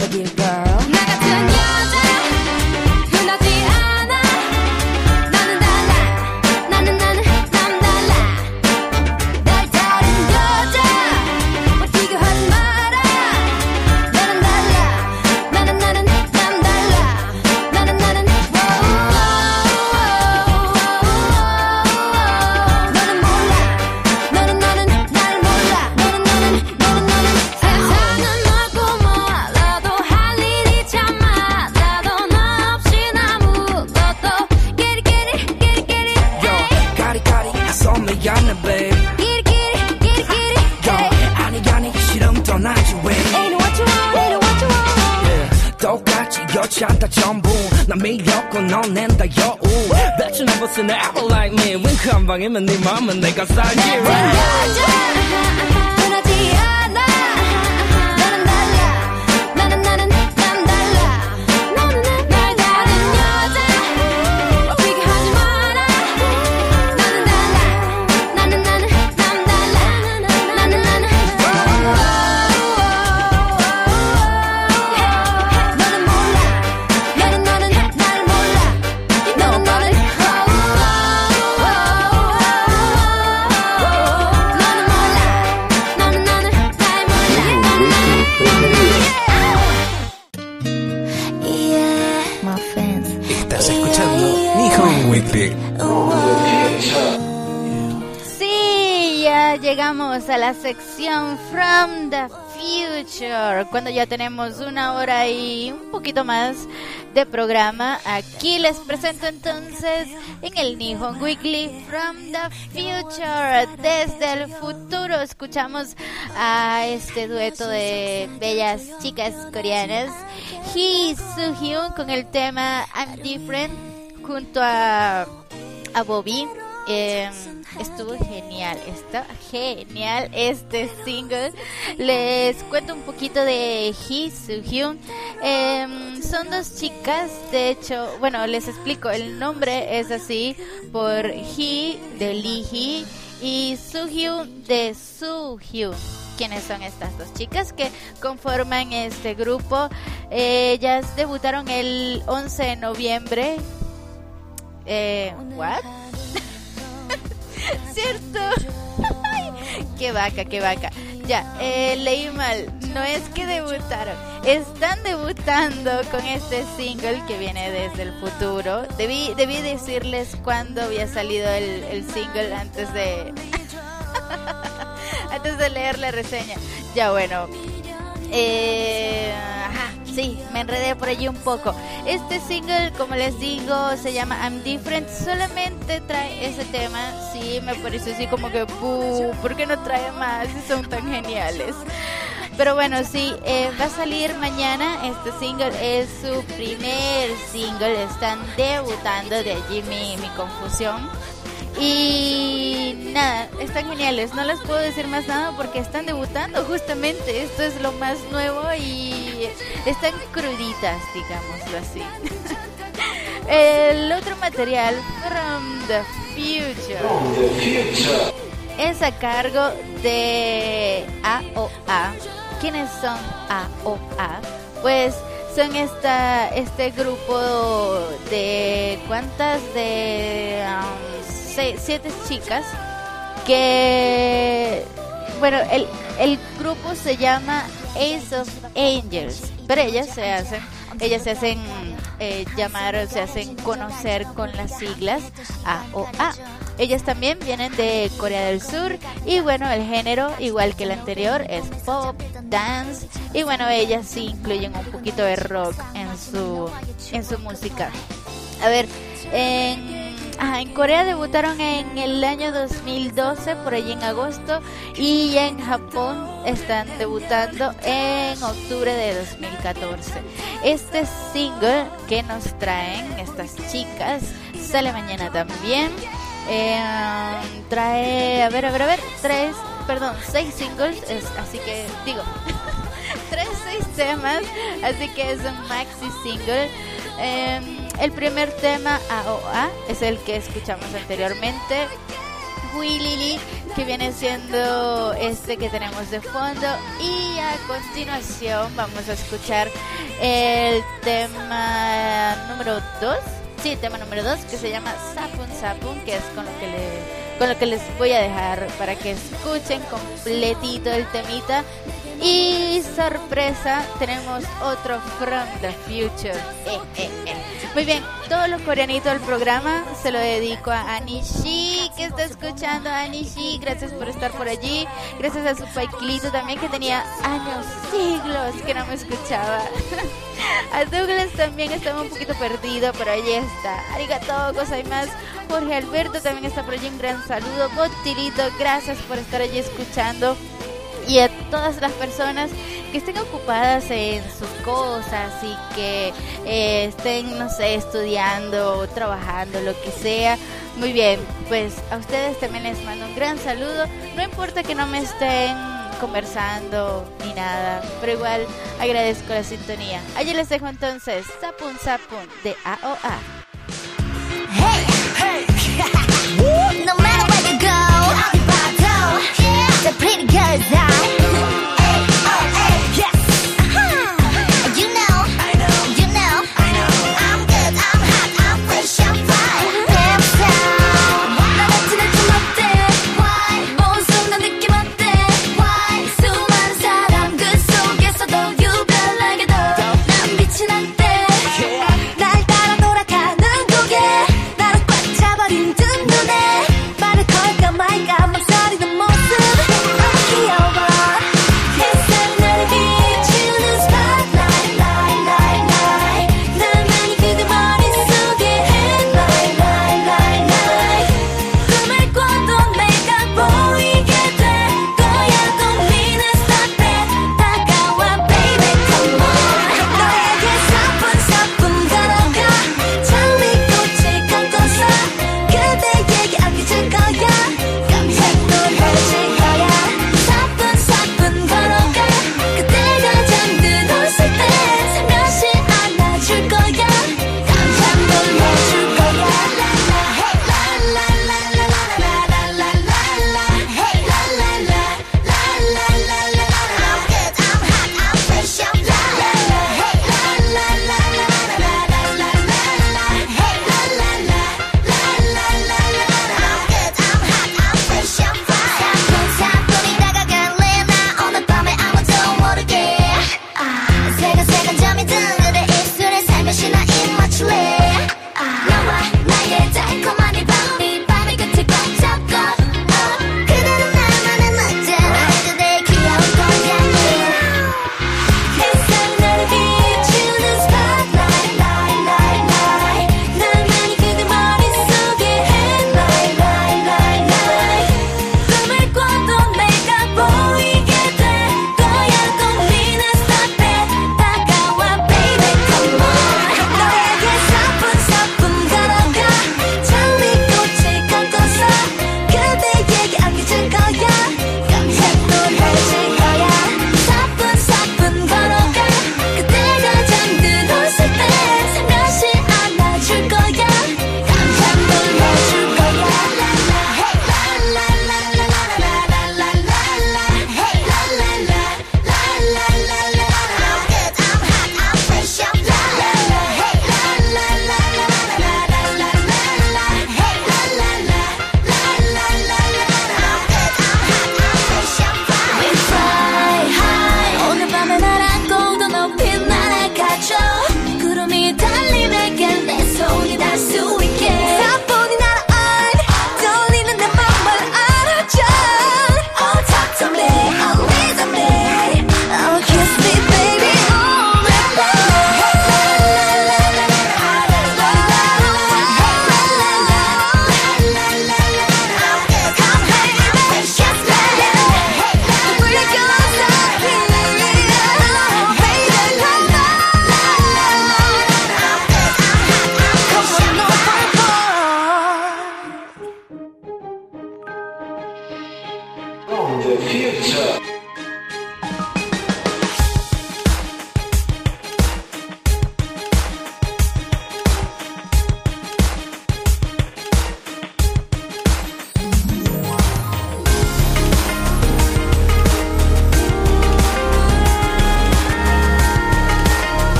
with your girl. 방에 맨 네 맘은 내가 산 기라 cuando ya tenemos una hora y un poquito más de programa. Aquí les presento entonces en el Nihon Weekly From the Future. Desde el futuro escuchamos a este dueto de bellas chicas coreanas. Hee Soo Hyun con el tema I'm Different junto a, a Bobby. Em, Estuvo genial, está genial este single. Les cuento un poquito de Hee Soo Hyun. Em, son dos chicas, de hecho, bueno, les explico, el nombre es así por Hee de Lee Hee y Soo Hyun de Soo Hyun quiénes son estas dos chicas que conforman este grupo. Ellas debutaron el 11 de noviembre. Eh, ¿What? ¿Cierto? ¡Qué vaca, qué vaca! Ya, eh, leí mal. No es que debutaron. Están debutando con este single que viene desde el futuro. Debí, debí decirles cuándo había salido el, el single antes de... antes de leer la reseña. Ya bueno, eh, sí, me enredé por allí un poco. Este single, como les digo, se llama I'm Different. Solamente trae ese tema. Sí, me parece así como que, "Buh, ¿por qué no trae más son tan geniales? Pero bueno, sí, eh, va a salir mañana. Este single es su primer single. Están debutando, de allí mi, mi confusión. Y nada, están geniales. No les puedo decir más nada porque están debutando justamente. Esto es lo más nuevo y están cruditas, digámoslo así. El otro material, From the Future, es a cargo de AOA. ¿Quiénes son AOA? Pues son esta, este grupo de cuántas de um, siete chicas que bueno el, el grupo se llama Ace of Angels pero ellas se hacen ellas se hacen eh, llamar se hacen conocer con las siglas AOA ellas también vienen de Corea del Sur y bueno, el género, igual que el anterior, es pop, dance y bueno, ellas sí incluyen un poquito de rock en su, en su música. A ver, en, ajá, Corea debutaron en el año 2012, por allí en agosto, y en Japón están debutando en octubre de 2014. Este single que nos traen estas chicas sale mañana también. Eh, trae, a ver, a ver, a ver, tres, perdón, seis singles, es, así que digo, tres, seis temas, así que es un maxi single. Eh, el primer tema, AOA, es el que escuchamos anteriormente. Lily, que viene siendo este que tenemos de fondo. Y a continuación vamos a escuchar el tema número 2. Sí, tema número 2 que se llama Sapun Sapun, que es con lo que, le, con lo que les voy a dejar para que escuchen completito el temita. Y sorpresa, tenemos otro From the Future. Eh, eh, eh. Muy bien, todo lo coreanito del programa se lo dedico a Anishi, que está escuchando Anishi. Gracias por estar por allí. Gracias a su paikilito también, que tenía años, siglos que no me escuchaba. A Douglas también estaba un poquito perdido, pero allí está. Arigato, más Jorge Alberto también está por allí. Un gran saludo. Botilito, gracias por estar allí escuchando y a todas las personas que estén ocupadas en sus cosas y que eh, estén, no sé, estudiando, trabajando, lo que sea. Muy bien, pues a ustedes también les mando un gran saludo. No importa que no me estén conversando ni nada, pero igual agradezco la sintonía. Allí les dejo entonces Sapun Sapun de AOA. No matter The pretty girls are.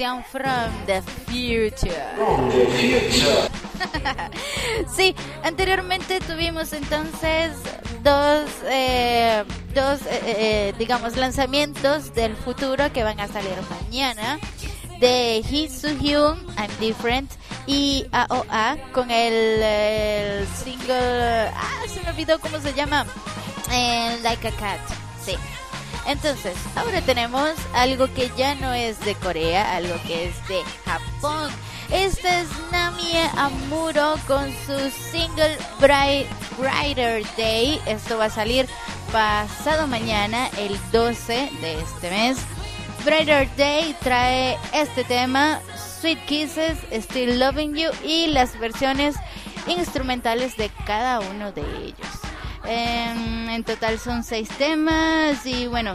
En la sección From the Future. sí, anteriormente tuvimos entonces dos, eh, dos eh, eh, digamos, lanzamientos del futuro que van a salir mañana de Hee Soo Hyun, I'm Different y AOA con el, single, ah, se me olvidó cómo se llama, Eh, Like a Cat. Entonces, ahora tenemos algo que ya no es de Corea, algo que es de Japón. Este es Namie Amuro con su single Bright, Brighter Day. Esto va a salir pasado mañana, el 12 de este mes. Brighter Day trae este tema, Sweet Kisses, Still Loving You y las versiones instrumentales de cada uno de ellos. Em, en total son seis temas y bueno,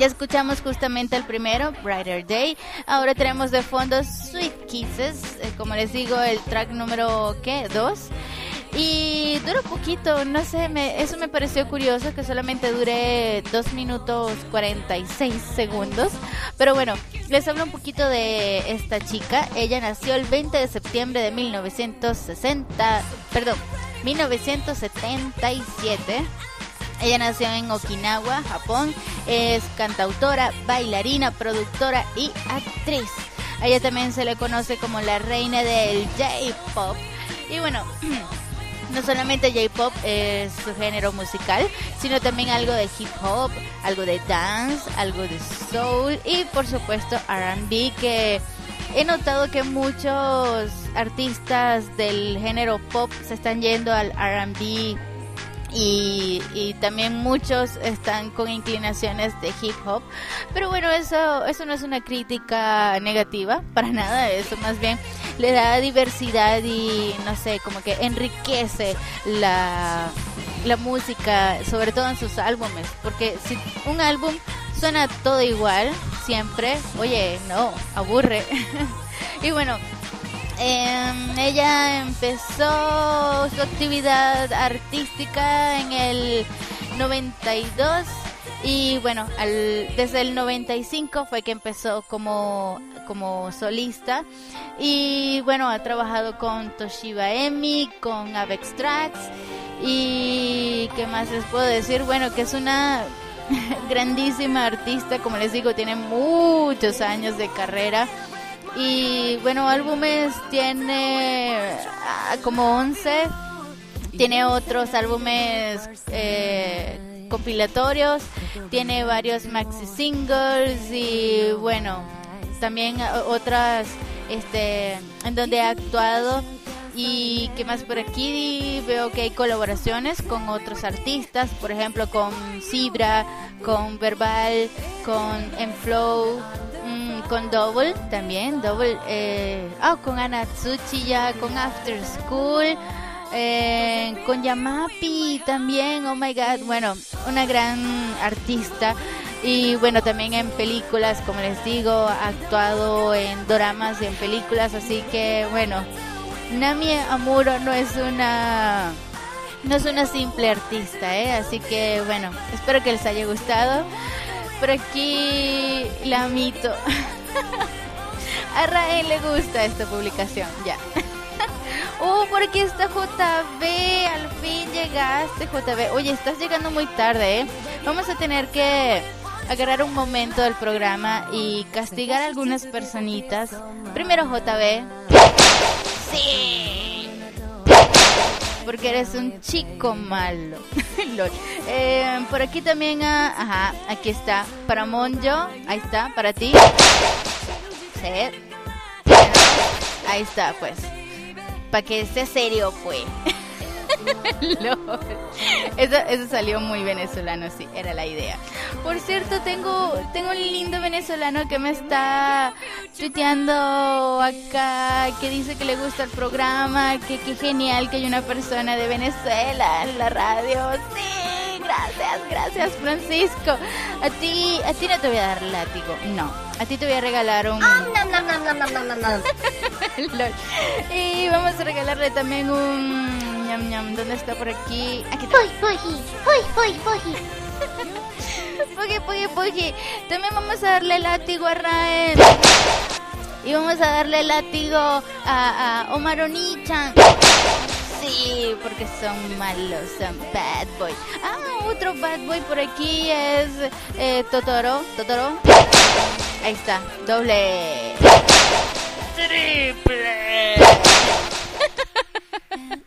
ya escuchamos justamente el primero, Brighter Day. Ahora tenemos de fondo Sweet Kisses, eh, como les digo, el track número ¿qué? Dos. Y dura un poquito, no sé, me, eso me pareció curioso que solamente dure 2 minutos 46 segundos. Pero bueno, les hablo un poquito de esta chica. Ella nació el 20 de septiembre de 1960, perdón, 1977. Ella nació en Okinawa, Japón. Es cantautora, bailarina, productora y actriz. A ella también se le conoce como la reina del J-pop. Y bueno, no solamente J-pop es su género musical, sino también algo de hip hop, algo de dance, algo de soul y por supuesto RB que he notado que muchos artistas del género pop se están yendo al RB y, y también muchos están con inclinaciones de hip hop. Pero bueno, eso, eso no es una crítica negativa, para nada, eso más bien le da diversidad y no sé, como que enriquece la, la música, sobre todo en sus álbumes, porque si un álbum suena todo igual, siempre, oye, no, aburre. y bueno, eh, ella empezó su actividad artística en el 92 y bueno, al, desde el 95 fue que empezó como, como solista. Y bueno, ha trabajado con Toshiba Emi, con Avex Tracks y qué más les puedo decir, bueno, que es una grandísima artista, como les digo, tiene muchos años de carrera. Y bueno, álbumes tiene ah, como 11. Tiene otros álbumes eh, compilatorios. Tiene varios maxi singles. Y bueno, también otras este, en donde ha actuado. Y que más por aquí veo que hay colaboraciones con otros artistas, por ejemplo con Zebra, con Verbal, con Enflow, mm, con Double también, Double, eh, ah, con Anatsuchi ya, con After School, eh, con Yamapi también, oh my god, bueno, una gran artista. Y bueno, también en películas, como les digo, ha actuado en doramas y en películas, así que bueno, Nami Amuro no es una no es una simple artista, ¿eh? así que bueno, espero que les haya gustado. Por aquí la mito. A Rael le gusta esta publicación, ya. Oh, por aquí está JB, al fin llegaste JB. Oye, estás llegando muy tarde, ¿eh? Vamos a tener que agarrar un momento del programa y castigar a algunas personitas. Primero JB. Sí. Porque eres un chico malo. Eh, por aquí también, ah, ajá, aquí está. Para Monjo, ahí está, para ti. Sí. Ahí está, pues. Para que esté serio, pues. Eso, eso salió muy venezolano, sí, era la idea. Por cierto, tengo, tengo un lindo venezolano que me está tuiteando acá, que dice que le gusta el programa, que qué genial que hay una persona de Venezuela en la radio. Sí, gracias, gracias Francisco. A ti, a ti no te voy a dar látigo, no. A ti te voy a regalar un... Y vamos a regalarle también un... ñam, ñam. ¿Dónde está por aquí? Aquí está. Puji, uy, uy, Puji. Puji, puji, puji. También vamos a darle látigo a Rael. Y vamos a darle látigo a, a Omar Onichan. Sí, porque son malos, son bad boy. Ah, otro bad boy por aquí es eh, Totoro. Totoro. Ahí está, doble. Triple.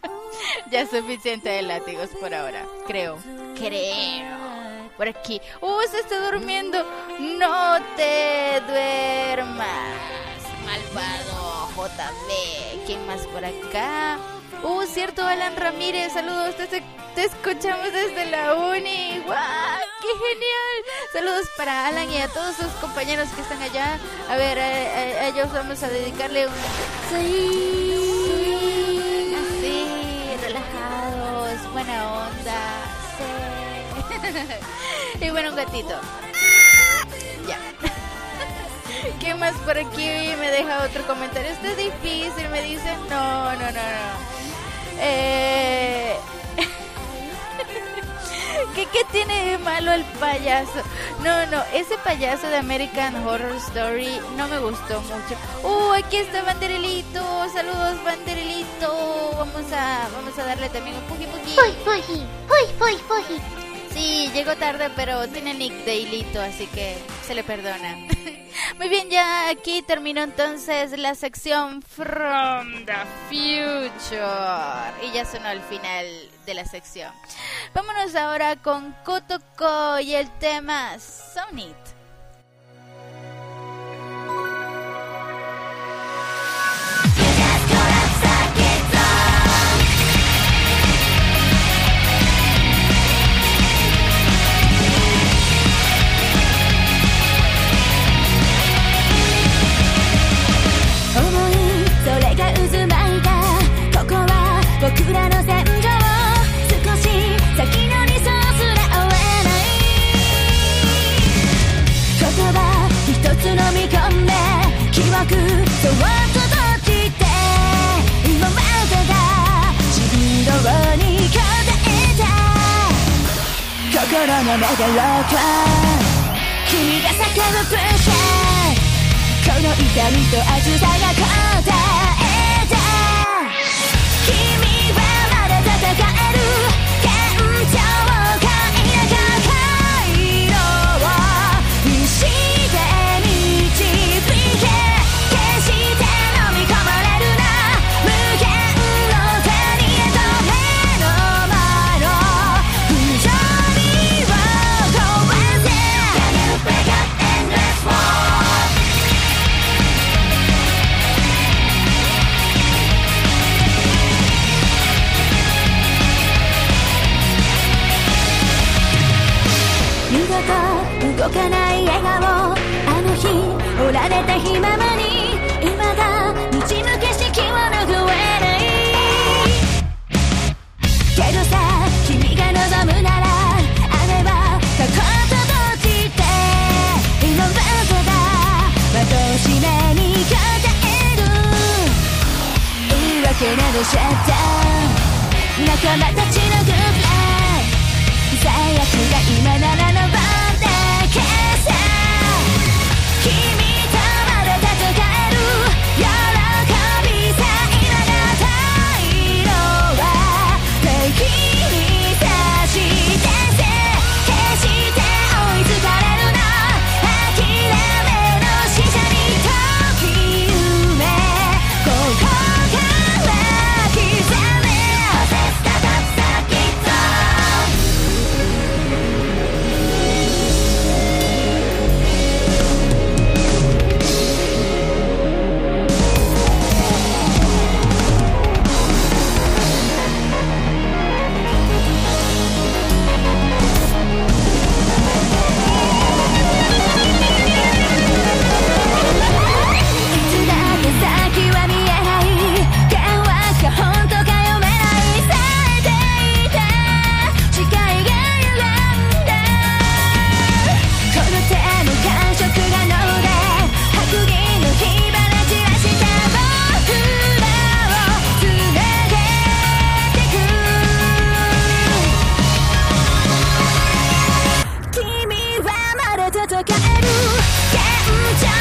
ya es suficiente de látigos por ahora, creo. Creo. Por aquí. ¡Uh, se está durmiendo! ¡No te duermas! Malvado JB. ¿Quién más por acá? ¡Uh, cierto, Alan Ramírez! Saludos, te, te escuchamos desde la uni. ¡Guau! ¡Qué genial! Saludos para Alan y a todos sus compañeros que están allá. A ver, a, ellos vamos a dedicarle un... Sí. Buena onda. Sí. y bueno, un gatito. Ya. ¿Qué más por aquí? Me deja otro comentario. Esto es difícil, me dicen. No, no, no, no. Eh... ¿Qué, ¿Qué tiene de malo el payaso? No, no, ese payaso de American Horror Story no me gustó mucho. ¡Uh, aquí está Banderelito! ¡Saludos, Banderelito! Vamos a, vamos a darle también un puji puji. Puji. Sí, llegó tarde, pero tiene nick de hilito, así que se le perdona. Muy bien, ya aquí terminó entonces la sección From the Future. Y ya sonó el final de la sección. Vámonos ahora con Kotoko y el tema Sonit. 心のメガロック君が叫ぶプッシャー。この痛みと熱さが答え動かない笑顔あの日折られた日ままに未だ道向け式を拭えないけどさ君が望むならあれば過去と閉じて今はただ窓しめに答える言い訳などしちゃった仲間たちのグッラ最悪が今ならのと変える。現状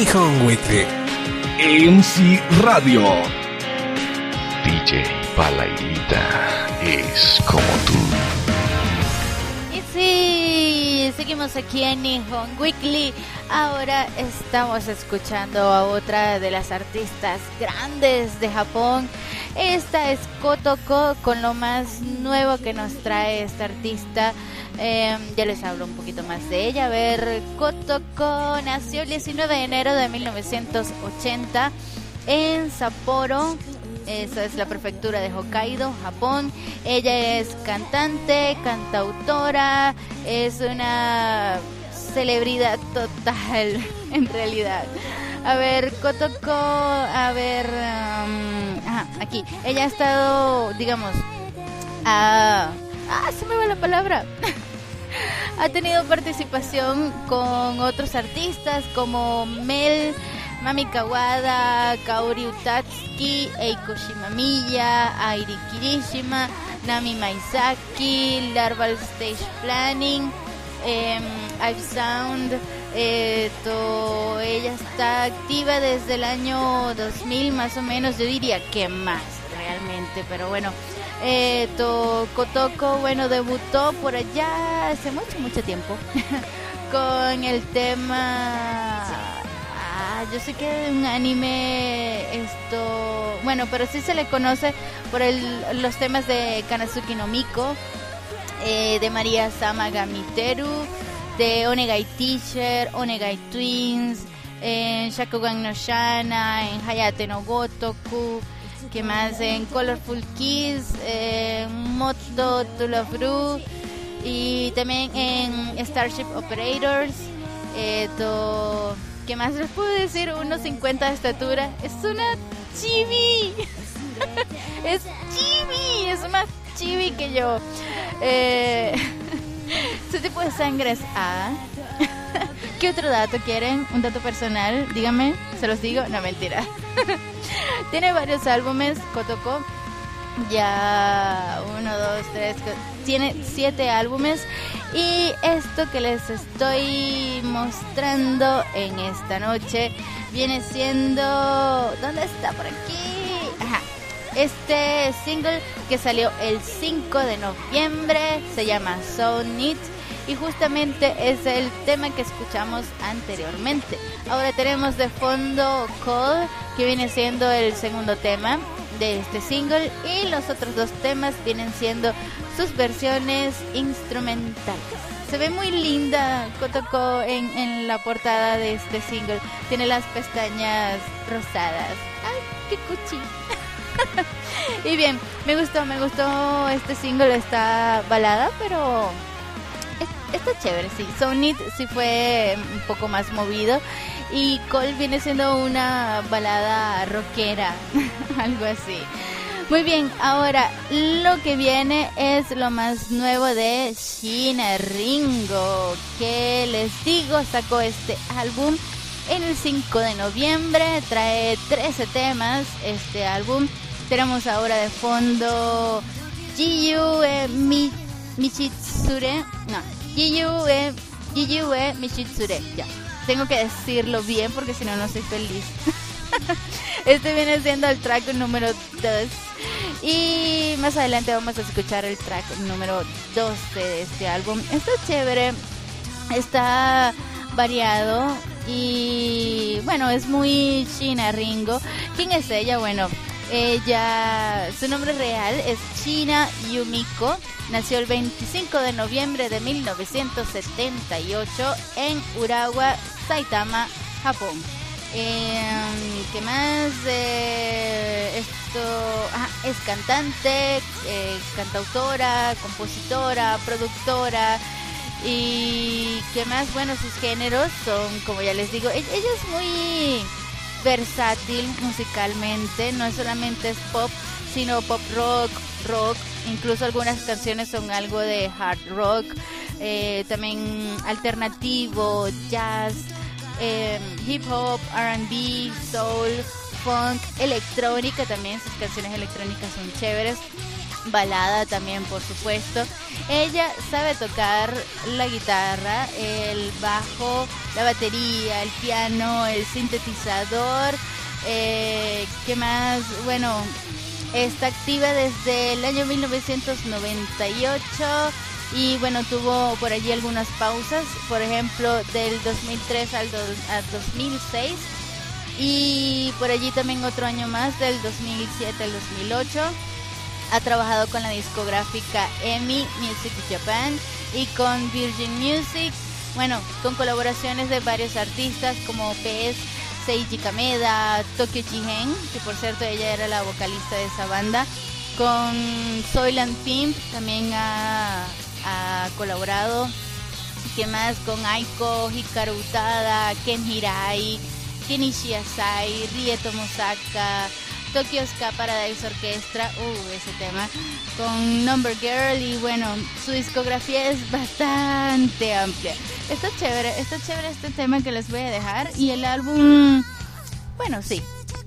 Nihon Weekly. MC Radio. DJ Palailita es como tú. Y sí, seguimos aquí en Nihon Weekly. Ahora estamos escuchando a otra de las artistas grandes de Japón. Esta es Kotoko con lo más nuevo que nos trae esta artista. Eh, ya les hablo un poquito más de ella. A ver, Kotoko nació el 19 de enero de 1980 en Sapporo. Esa es la prefectura de Hokkaido, Japón. Ella es cantante, cantautora, es una celebridad total, en realidad. A ver, Kotoko, a ver, ajá, aquí. Ella ha estado, digamos, a... Ah, se me va la palabra. ha tenido participación con otros artistas como Mel, Mami Kawada, Kaori Utatsuki, Eiko Shimamiya, Airi Kirishima, Nami Maizaki, Larval Stage Planning, eh, I've Sound. eh, to- ella está activa desde el año 2000 más o menos, yo diría que más realmente, pero bueno. Eh, to Kotoko, bueno, debutó por allá hace mucho, mucho tiempo con el tema. Ah, yo sé que un anime, esto. Bueno, pero sí se le conoce por el, los temas de Kanazuki no Miko, eh, de María Sama Gamiteru, de Onegai Teacher, Onegai Twins, en Shakugan no Shana, en Hayate no Gotoku, que más en Colorful Kiss, en Moto to Love y también en Starship Operators, eh, to- ¿qué más les puedo decir? 1.50 de estatura, es una chibi, es chibi, es más chibi que yo. Eh, Su tipo de sangre es A. ¿Qué otro dato quieren? ¿Un dato personal? Díganme, se los digo. No, mentira. Tiene varios álbumes, Kotoko. Ya, uno, dos, tres. Tiene siete álbumes. Y esto que les estoy mostrando en esta noche viene siendo. ¿Dónde está? Por aquí. Este single que salió el 5 de noviembre se llama So Neat y justamente es el tema que escuchamos anteriormente. Ahora tenemos de fondo Call, que viene siendo el segundo tema de este single y los otros dos temas vienen siendo sus versiones instrumentales. Se ve muy linda Kotoko en, en la portada de este single. Tiene las pestañas rosadas. ¡Ay, qué cuchi! y bien, me gustó, me gustó este single, esta balada, pero está chévere, sí. So Neat sí fue un poco más movido y Cole viene siendo una balada rockera, algo así. Muy bien, ahora lo que viene es lo más nuevo de Shina Ringo, que les digo, sacó este álbum en el 5 de noviembre, trae 13 temas este álbum. Tenemos ahora de fondo Jiyu e Mi- Michitsure, no, Jiyu e, Jiyu e Michitsure, ya. Tengo que decirlo bien porque si no, no soy feliz. Este viene siendo el track número 2. Y más adelante vamos a escuchar el track número 12 de este álbum. Está chévere, está variado y bueno, es muy China Ringo. ¿Quién es ella? Bueno, ella, su nombre real es China Yumiko. Nació el 25 de noviembre de 1978 en Urawa, Saitama, Japón. Eh, ¿Qué más? Eh, esto ah, es cantante, eh, cantautora, compositora, productora. Y qué más, bueno, sus géneros son, como ya les digo, e- ella es muy versátil musicalmente, no solamente es pop, sino pop rock, rock, incluso algunas canciones son algo de hard rock, eh, también alternativo, jazz, eh, hip hop, RB, soul, funk, electrónica también, sus canciones electrónicas son chéveres, balada también por supuesto. Ella sabe tocar la guitarra, el bajo, la batería, el piano, el sintetizador, eh, ¿qué más? Bueno, está activa desde el año 1998 y bueno, tuvo por allí algunas pausas, por ejemplo, del 2003 al, al 2006 y por allí también otro año más, del 2007 al 2008. Ha trabajado con la discográfica EMI Music Japan y con Virgin Music, bueno, con colaboraciones de varios artistas como PS, Seiji Kameda, Tokyo Jihen, que por cierto ella era la vocalista de esa banda, con Soyland Pimp también ha, colaborado, ¿qué más? Con Aiko, Hikaru Utada, Ken Hirai, Kenichi Asai, Rie Tomosaka, Tokyo Ska Paradise Orchestra, uh, ese tema, con Number Girl y bueno, su discografía es bastante amplia. Está chévere, está chévere este tema que les voy a dejar y el álbum, bueno, sí,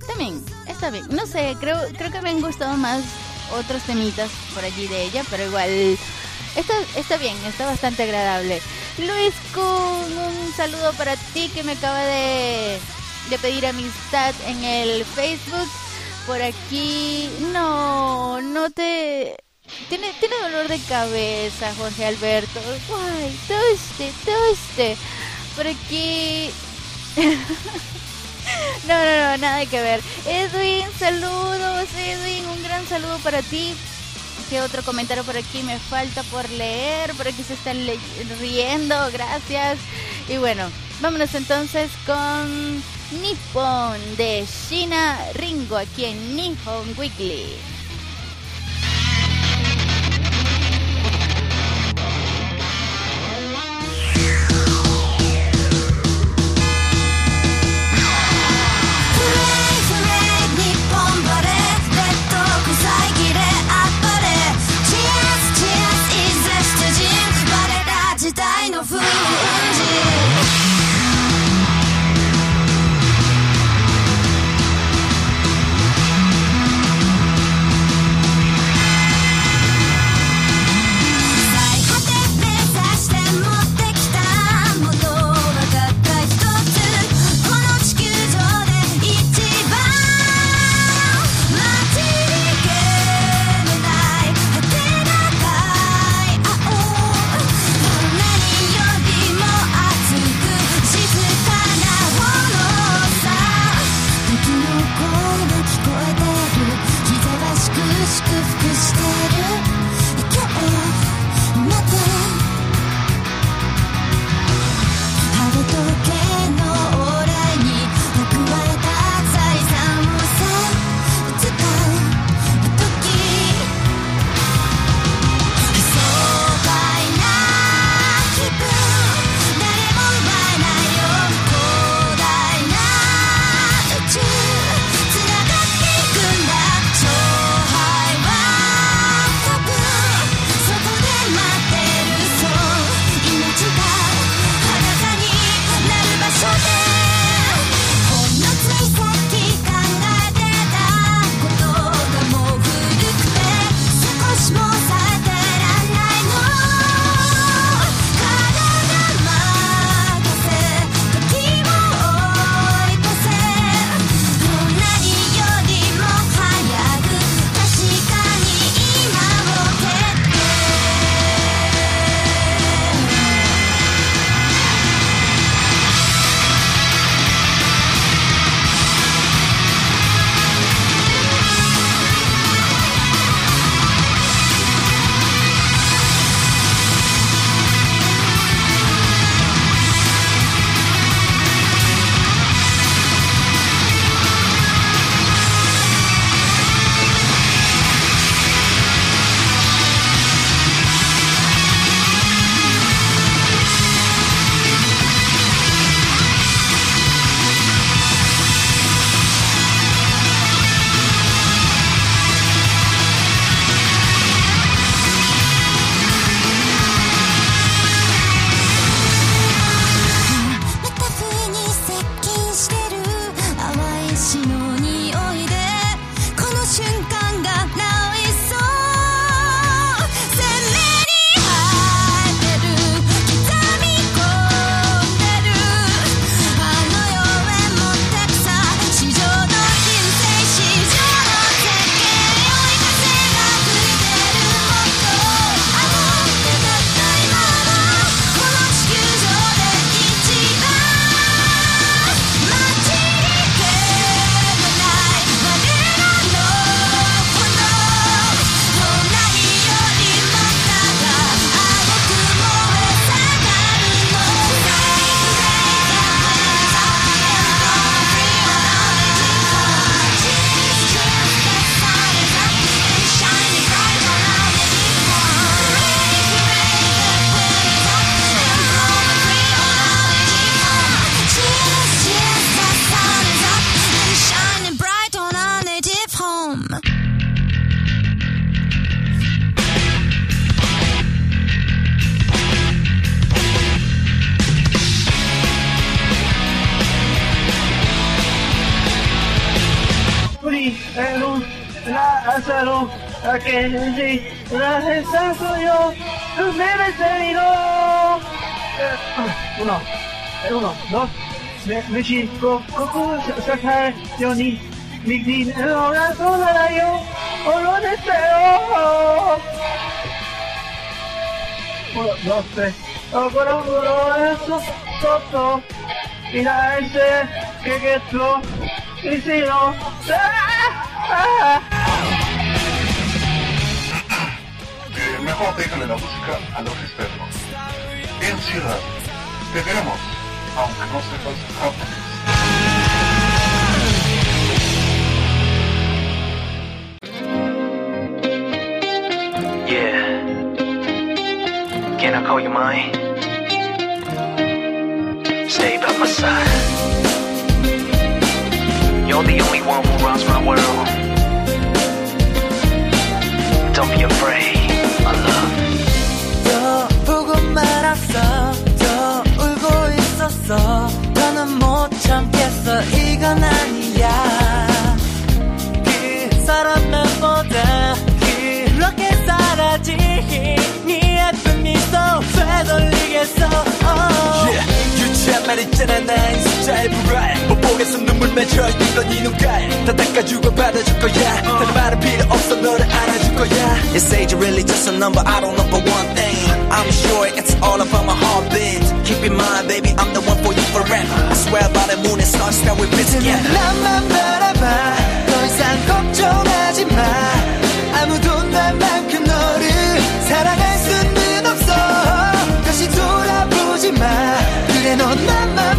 también está bien. No sé, creo, creo que me han gustado más otros temitas por allí de ella, pero igual está, está bien, está bastante agradable. Luis Kun, un saludo para ti que me acaba de, de pedir amistad en el Facebook. Por aquí, no, no te... Tiene, tiene dolor de cabeza, Jorge Alberto. Guay, toste, toste. Por aquí... No, no, no, nada que ver. Edwin, saludos, Edwin, un gran saludo para ti. ¿Qué otro comentario por aquí me falta por leer? Por aquí se están riendo, gracias. Y bueno, vámonos entonces con Nippon de Shina Ringo aquí en Nihon Weekly. A que sí, la esa soy yo, me he Uno, eh, uno, dos, me, me chico, coco, sacar, yo ni, ni, ni, ahora toda yo, o lo deseo. Uno, dos, tres, oh, pero, pero, eso, todo, mira ese, que que tú, y si no, ah, mejor déjale la música a los expertos. En ciudad, te queremos, aunque no sepas japonés. Yeah. Can I call you mine? Stay by my side. You're the only one who runs my world. Don't be afraid, 말았어 더 울고 있었어. 더는 못 참겠어. 이건 아니야. 그 사람들보다 그렇게 네 예쁜 미소 되돌리겠어. Yeah, 유치한 말 있잖아 난 숫자의 불알 못 보겠어 눈물 맺혀 있던 이 눈가에 다 닦아주고 받아줄 거야 다른 말은 필요 없어 너를 안아줄 거야 Is age really just a number? I don't know for one thing. I'm sure it's all about my heartbeat. Keep in mind, baby, I'm the one for you forever. I swear by the moon and stars that we've been together. 나만 바라봐 더 이상 걱정하지 마 아무도 나만큼 너를 사랑할 수는 없어 다시 돌아보지 마 그래 넌 나만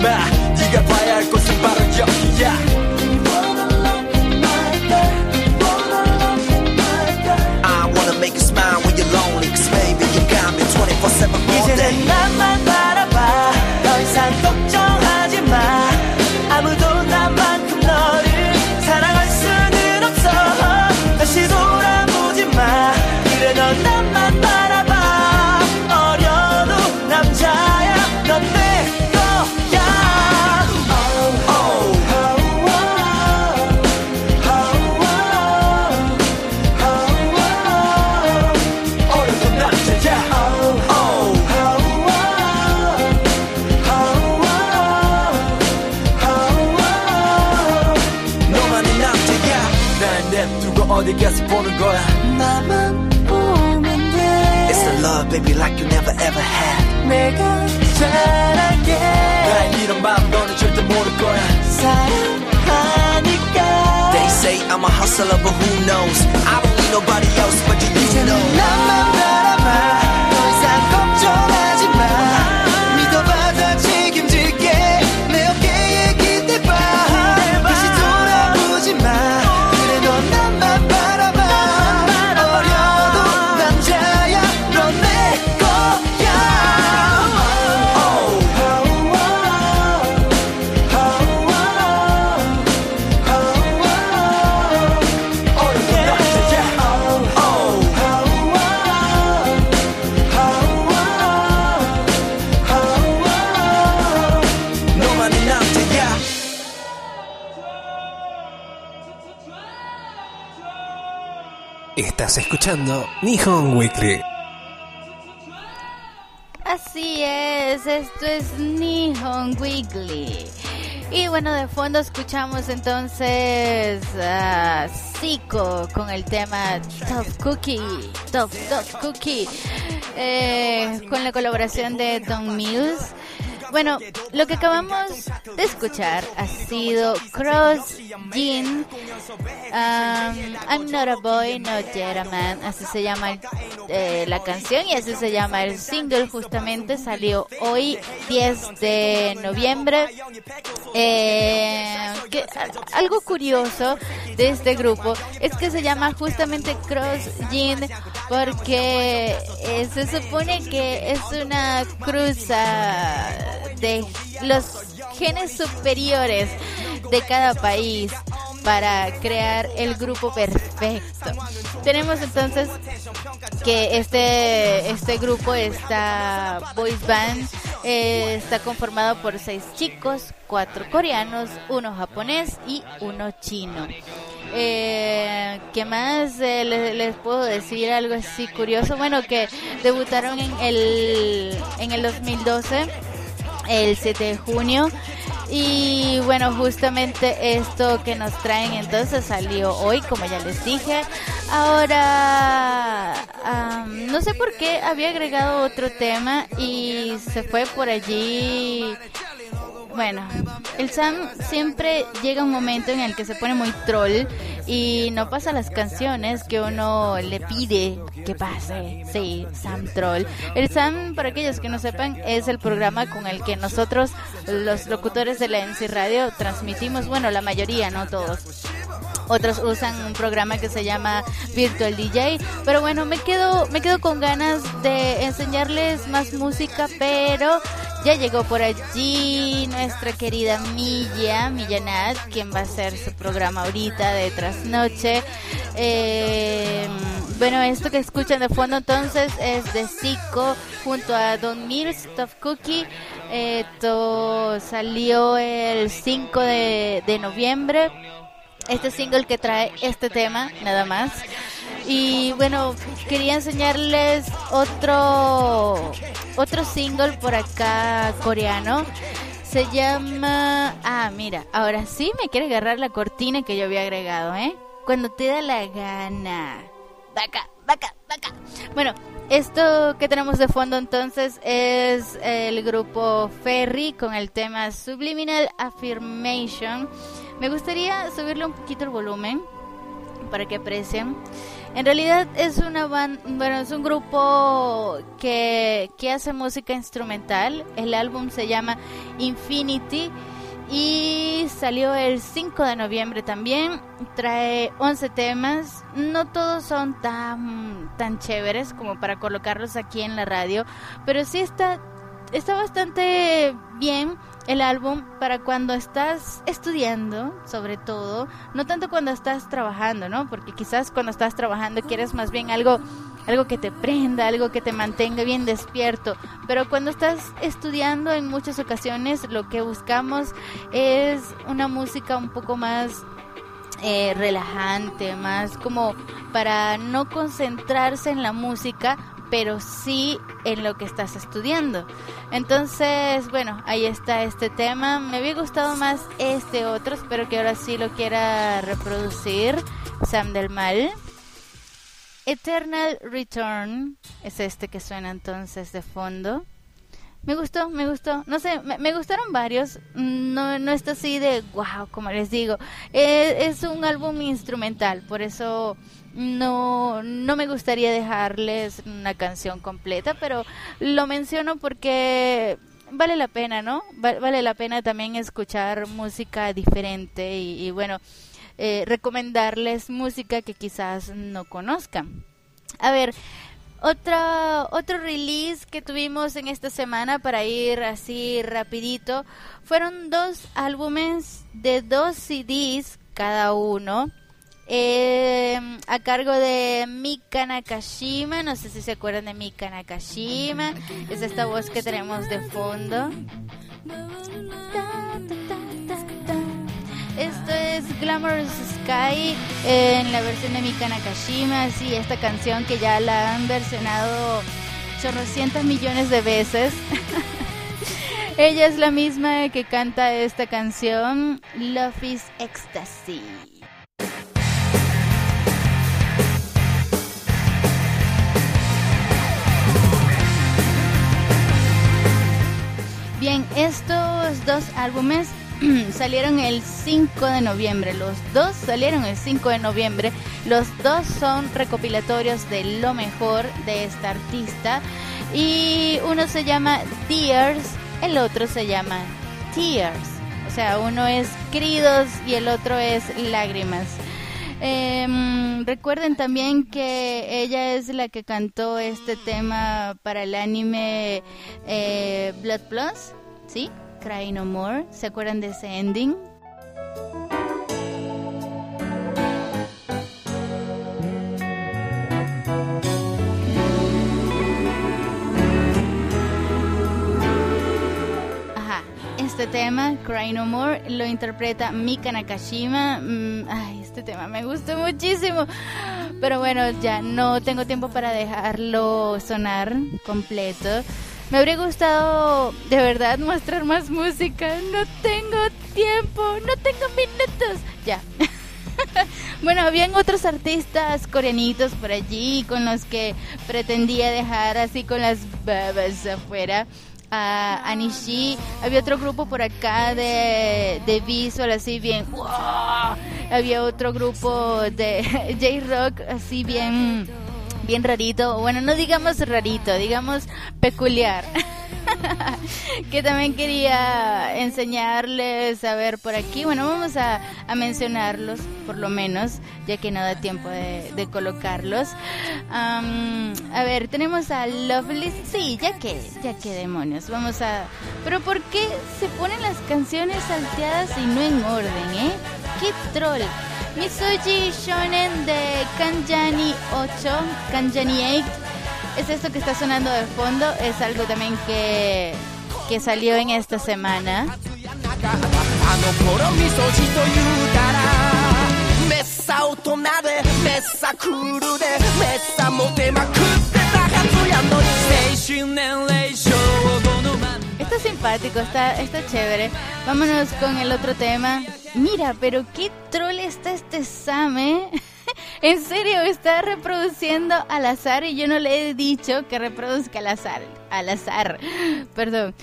마 네가 봐야 할 곳은 바로 여기야 내가 잘할게 나의 이런 마음 너는 절대 모를 거야 사랑하니까 They say I'm a hustler, but who knows? I don't need nobody else but you, you know. 나만 바라 Escuchando Nihon Weekly. Así es, esto es Nihon Weekly. Y bueno, de fondo escuchamos entonces a Zico con el tema Tough Cookie, Tough, Tough Cookie, eh, con la colaboración de Don Mills. Bueno, lo que acabamos de escuchar ha sido Cross Jean. um, I'm not a boy, not yet a man. Así se llama eh, la canción y así se llama el single. Justamente salió hoy, 10 de noviembre. Eh, algo curioso de este grupo es que se llama justamente Cross Jean porque eh, se supone que es una cruza de los genes superiores de cada país para crear el grupo perfecto. Tenemos entonces que este este grupo está boys band eh, está conformado por seis chicos, cuatro coreanos, uno japonés y uno chino. Eh, ¿Qué más eh, les, les puedo decir? Algo así curioso. Bueno, que debutaron en el, en el 2012, el 7 de junio. Y bueno, justamente esto que nos traen entonces salió hoy, como ya les dije. Ahora, am, no sé por qué había agregado otro tema y se fue por allí. Bueno, el Sam siempre llega un momento en el que se pone muy troll y no pasa las canciones que uno le pide que pase. Sí, Sam Troll. El Sam, para aquellos que no sepan, es el programa con el que nosotros, los locutores de la NC Radio, transmitimos, bueno, la mayoría, no todos. Otros usan un programa que se llama Virtual DJ, pero bueno, me quedo me quedo con ganas de enseñarles más música, pero ya llegó por allí nuestra querida Milla, Millanat, quien va a hacer su programa ahorita de trasnoche. Eh, bueno, esto que escuchan de fondo entonces es de Zico junto a Don Mills, Tough Cookie. Esto salió el 5 de, de noviembre. Este single que trae este tema, nada más. Y bueno, quería enseñarles otro otro single por acá coreano. Se llama Ah, mira, ahora sí me quiere agarrar la cortina que yo había agregado, ¿eh? Cuando te da la gana. Vaca, vaca, vaca. Bueno, esto que tenemos de fondo entonces es el grupo Ferry con el tema Subliminal Affirmation. Me gustaría subirle un poquito el volumen para que aprecien. En realidad es una ban bueno, es un grupo que, que hace música instrumental. El álbum se llama Infinity y salió el 5 de noviembre también. Trae 11 temas. No todos son tan tan chéveres como para colocarlos aquí en la radio, pero sí está está bastante bien el álbum para cuando estás estudiando, sobre todo, no tanto cuando estás trabajando, ¿no? Porque quizás cuando estás trabajando quieres más bien algo algo que te prenda, algo que te mantenga bien despierto, pero cuando estás estudiando en muchas ocasiones lo que buscamos es una música un poco más eh, relajante, más como para no concentrarse en la música, pero sí en lo que estás estudiando. Entonces, bueno, ahí está este tema. Me había gustado más este otro, espero que ahora sí lo quiera reproducir. Sam del Mal. Eternal Return es este que suena entonces de fondo. Me gustó, me gustó. No sé, me, gustaron varios. No, no está así de wow, como les digo. Eh, es un álbum instrumental, por eso no, no me gustaría dejarles una canción completa, pero lo menciono porque vale la pena, ¿no? Va- vale la pena también escuchar música diferente y, y bueno, eh, recomendarles música que quizás no conozcan. A ver, otra, otro release que tuvimos en esta semana para ir así rapidito fueron dos álbumes de dos CDs cada uno eh, a cargo de Mika Nakashima, no sé si se acuerdan de Mika Nakashima, es esta voz que tenemos de fondo. Esto es Glamorous Sky eh, en la versión de Mika Nakashima, sí, esta canción que ya la han versionado chorrocientos millones de veces. Ella es la misma que canta esta canción, Love is Ecstasy. Bien, estos dos álbumes salieron el 5 de noviembre. Los dos salieron el 5 de noviembre. Los dos son recopilatorios de lo mejor de esta artista. Y uno se llama Tears, el otro se llama Tears. O sea, uno es queridos y el otro es lágrimas. Em, recuerden también que ella es la que cantó este tema para el anime eh, Blood Plus, ¿sí? Cry No More. ¿Se acuerdan de ese ending? Este tema, Cry No More, lo interpreta Mika Nakashima. Mm, ay, este tema me gustó muchísimo. Pero bueno, ya no tengo tiempo para dejarlo sonar completo. Me habría gustado de verdad mostrar más música. No tengo tiempo, no tengo minutos. Ya. bueno, habían otros artistas coreanitos por allí con los que pretendía dejar así con las babas afuera. A Anishi, había otro grupo por acá de, de visual así bien, había otro grupo de J-Rock así bien bien rarito, bueno, no digamos rarito, digamos peculiar. que también quería enseñarles a ver por aquí. Bueno, vamos a, mencionarlos por lo menos, ya que no da tiempo de, colocarlos. A ver, tenemos a Lovely. Sí, ya que, ya que demonios. Vamos a. Pero ¿por qué se ponen las canciones salteadas y no en orden, eh? ¡Qué troll! Misuji Shonen de Kanjani 8, Kanjani 8 es esto que está sonando de fondo, es algo también que, que salió en esta semana. Está simpático, está, está chévere. Vámonos con el otro tema. Mira, pero qué troll está este Same. En serio, está reproduciendo al azar y yo no le he dicho que reproduzca al azar. Al azar, perdón.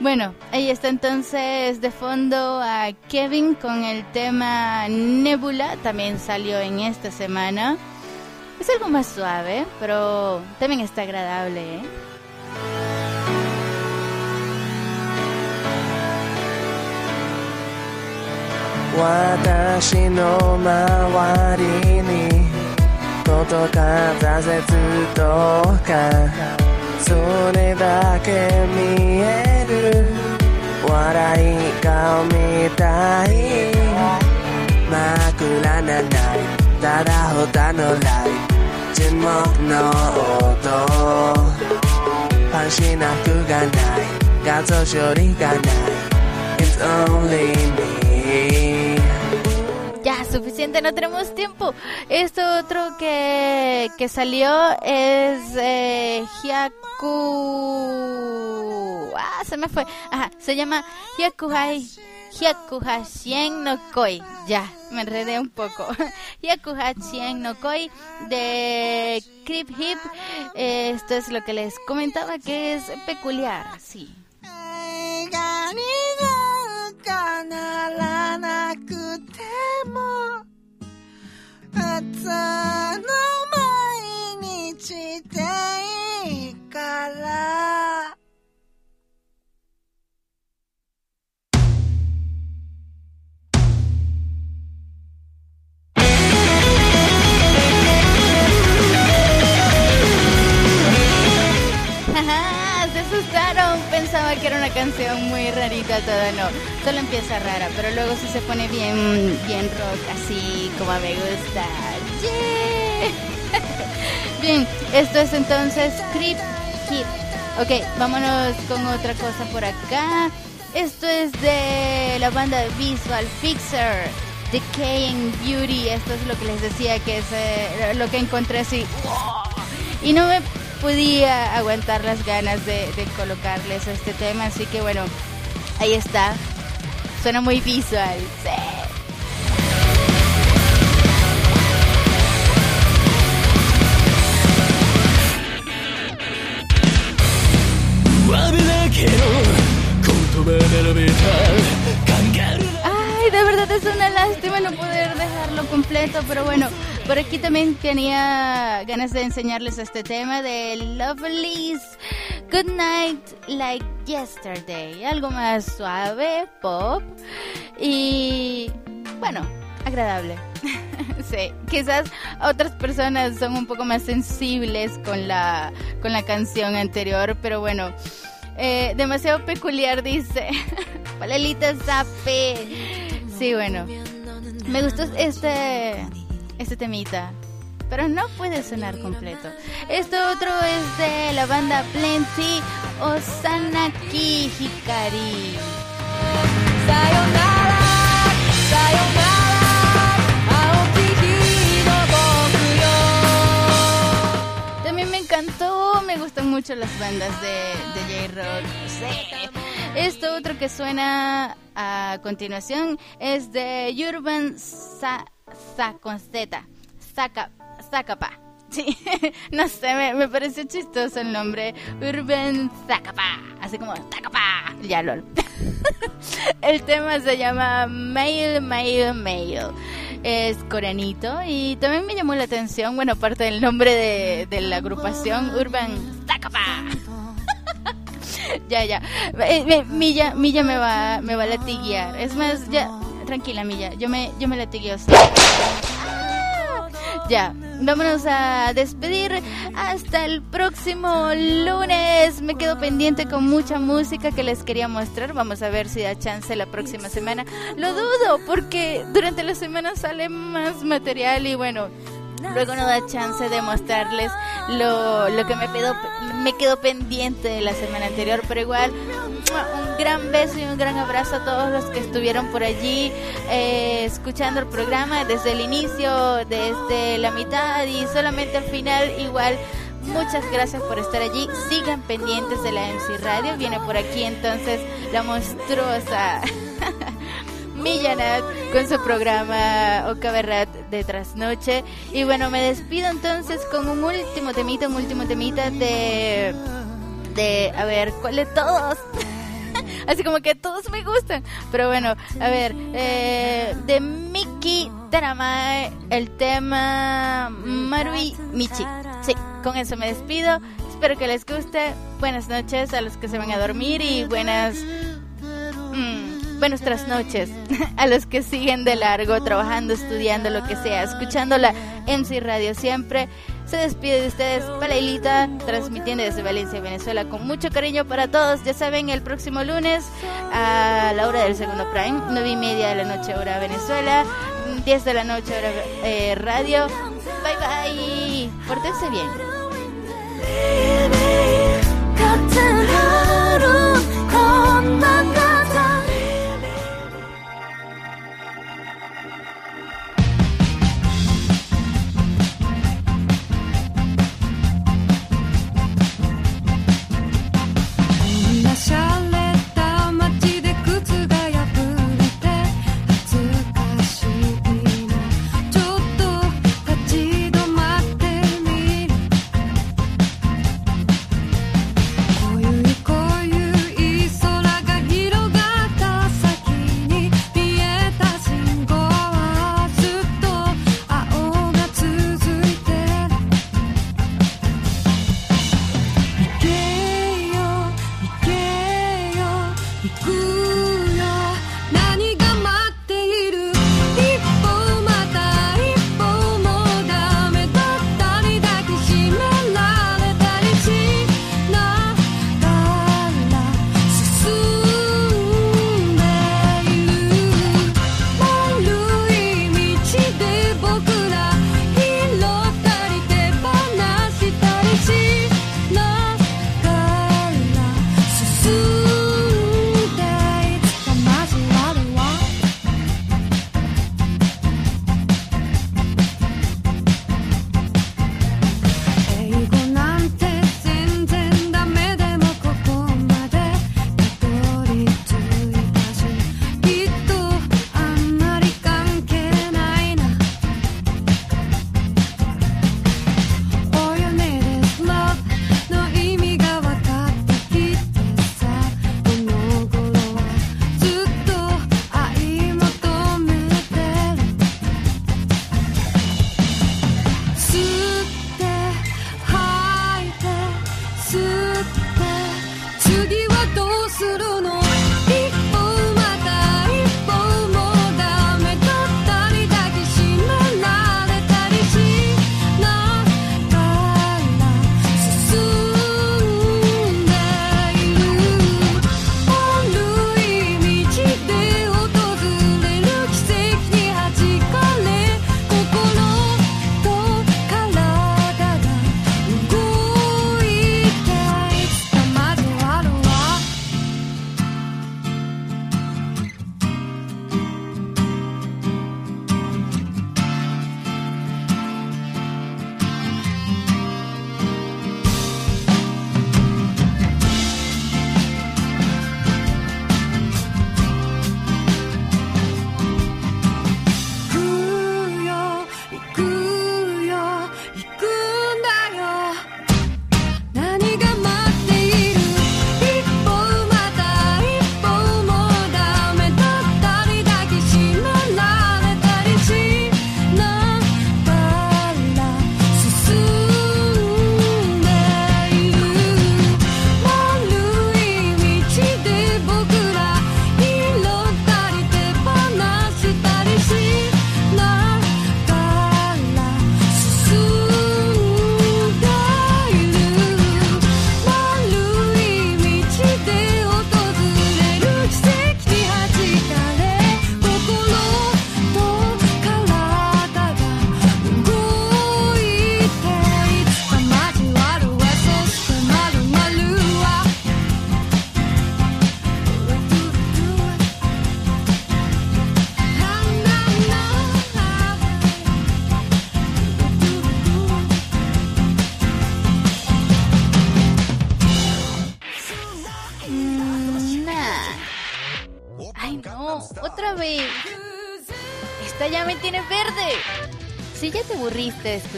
Bueno, ahí está entonces de fondo a Kevin con el tema Nebula. También salió en esta semana. Es algo más suave, pero también está agradable, ¿eh? 私の周りにことか挫折とかそれだけ見える笑い顔みたい。枕なないただほたのライ沈黙の音。ファンシな服がない画像処理がない。It's only me Ya, suficiente, no tenemos tiempo. Esto otro que, que salió es eh, Hyaku... Ah, se me fue. Ajá, se llama Hyakuhai... Hyakuhashien no Koi. Ya, me enredé un poco. Hyakuhashien no Koi de Creep Hip. Eh, esto es lo que les comentaba que es peculiar, sí. がになんかならなくても 朝の毎日でいいから。Pensaba que era una canción muy rarita, toda no. Solo empieza rara, pero luego sí se pone bien, bien rock, así como me gusta. Yeah. Bien, esto es entonces Creep Keep. Ok, vámonos con otra cosa por acá. Esto es de la banda Visual Fixer. Decaying Beauty, esto es lo que les decía que es eh, lo que encontré así. Y no me podía aguantar las ganas de, de colocarles este tema, así que bueno, ahí está. Suena muy visual. De verdad es una lástima no poder dejarlo completo, pero bueno, por aquí también tenía ganas de enseñarles este tema de Lovelies. Good night, like yesterday. Algo más suave, pop y bueno, agradable. sí, quizás otras personas son un poco más sensibles con la, con la canción anterior, pero bueno, eh, demasiado peculiar dice. Palelita Zape. Sí, bueno. Me gustó este este temita, pero no puede sonar completo. Esto otro es de la banda Plenty Osanaki Hikari. También me encantó, me gustan mucho las bandas de, de J-Rock. Sí. Esto otro que suena a continuación es de Urban Sa, Sa con Z. Saca, Zacapa. Sí, no sé, me, me pareció chistoso el nombre. Urban Zacapa. Así como Zacapa. Ya, lol. el tema se llama Mail, Mail, Mail. Es coreanito y también me llamó la atención, bueno, aparte del nombre de, de la agrupación, Urban Zacapa. ya, ya. Eh, Milla, Milla me va, me va a latiguear. Es más, ya, tranquila, Milla. Yo me, yo me latigueo. Ah, Ya, vámonos a despedir. Hasta el próximo lunes. Me quedo pendiente con mucha música que les quería mostrar. Vamos a ver si da chance la próxima semana. Lo dudo porque durante la semana sale más material y bueno. Luego no da chance de mostrarles lo, lo que me, pedo, me quedó pendiente de la semana anterior, pero igual un gran beso y un gran abrazo a todos los que estuvieron por allí eh, escuchando el programa desde el inicio, desde la mitad y solamente al final igual. Muchas gracias por estar allí. Sigan pendientes de la MC Radio. Viene por aquí entonces la monstruosa Millanat con su programa Ocaberrat de Trasnoche. Y bueno, me despido entonces con un último temita, un último temita de. de. a ver, ¿cuál de todos? Así como que todos me gustan. Pero bueno, a ver, eh, de Miki Taramae, el tema Marui Michi. Sí, con eso me despido. Espero que les guste. Buenas noches a los que se van a dormir y buenas. mm, buenas trasnoches a los que siguen de largo, trabajando, estudiando, lo que sea, escuchando la MC Radio siempre. Se despide de ustedes, Palailita, transmitiendo desde Valencia, Venezuela, con mucho cariño para todos. Ya saben, el próximo lunes a la hora del segundo prime, nueve y media de la noche, hora Venezuela, 10 de la noche, hora eh, radio. Bye bye, pórtense bien. 같은 하루 건너가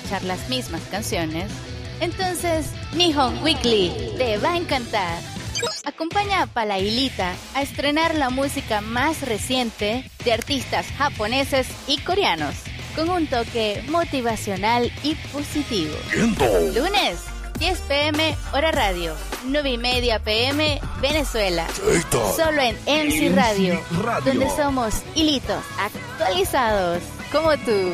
Escuchar las mismas canciones, entonces Nihon Weekly te va a encantar. Acompaña a Palailita a estrenar la música más reciente de artistas japoneses y coreanos, con un toque motivacional y positivo. Lunes, 10 pm, hora radio, 9 y media pm, Venezuela. Solo en MC Radio, Radio. donde somos hilitos actualizados como tú.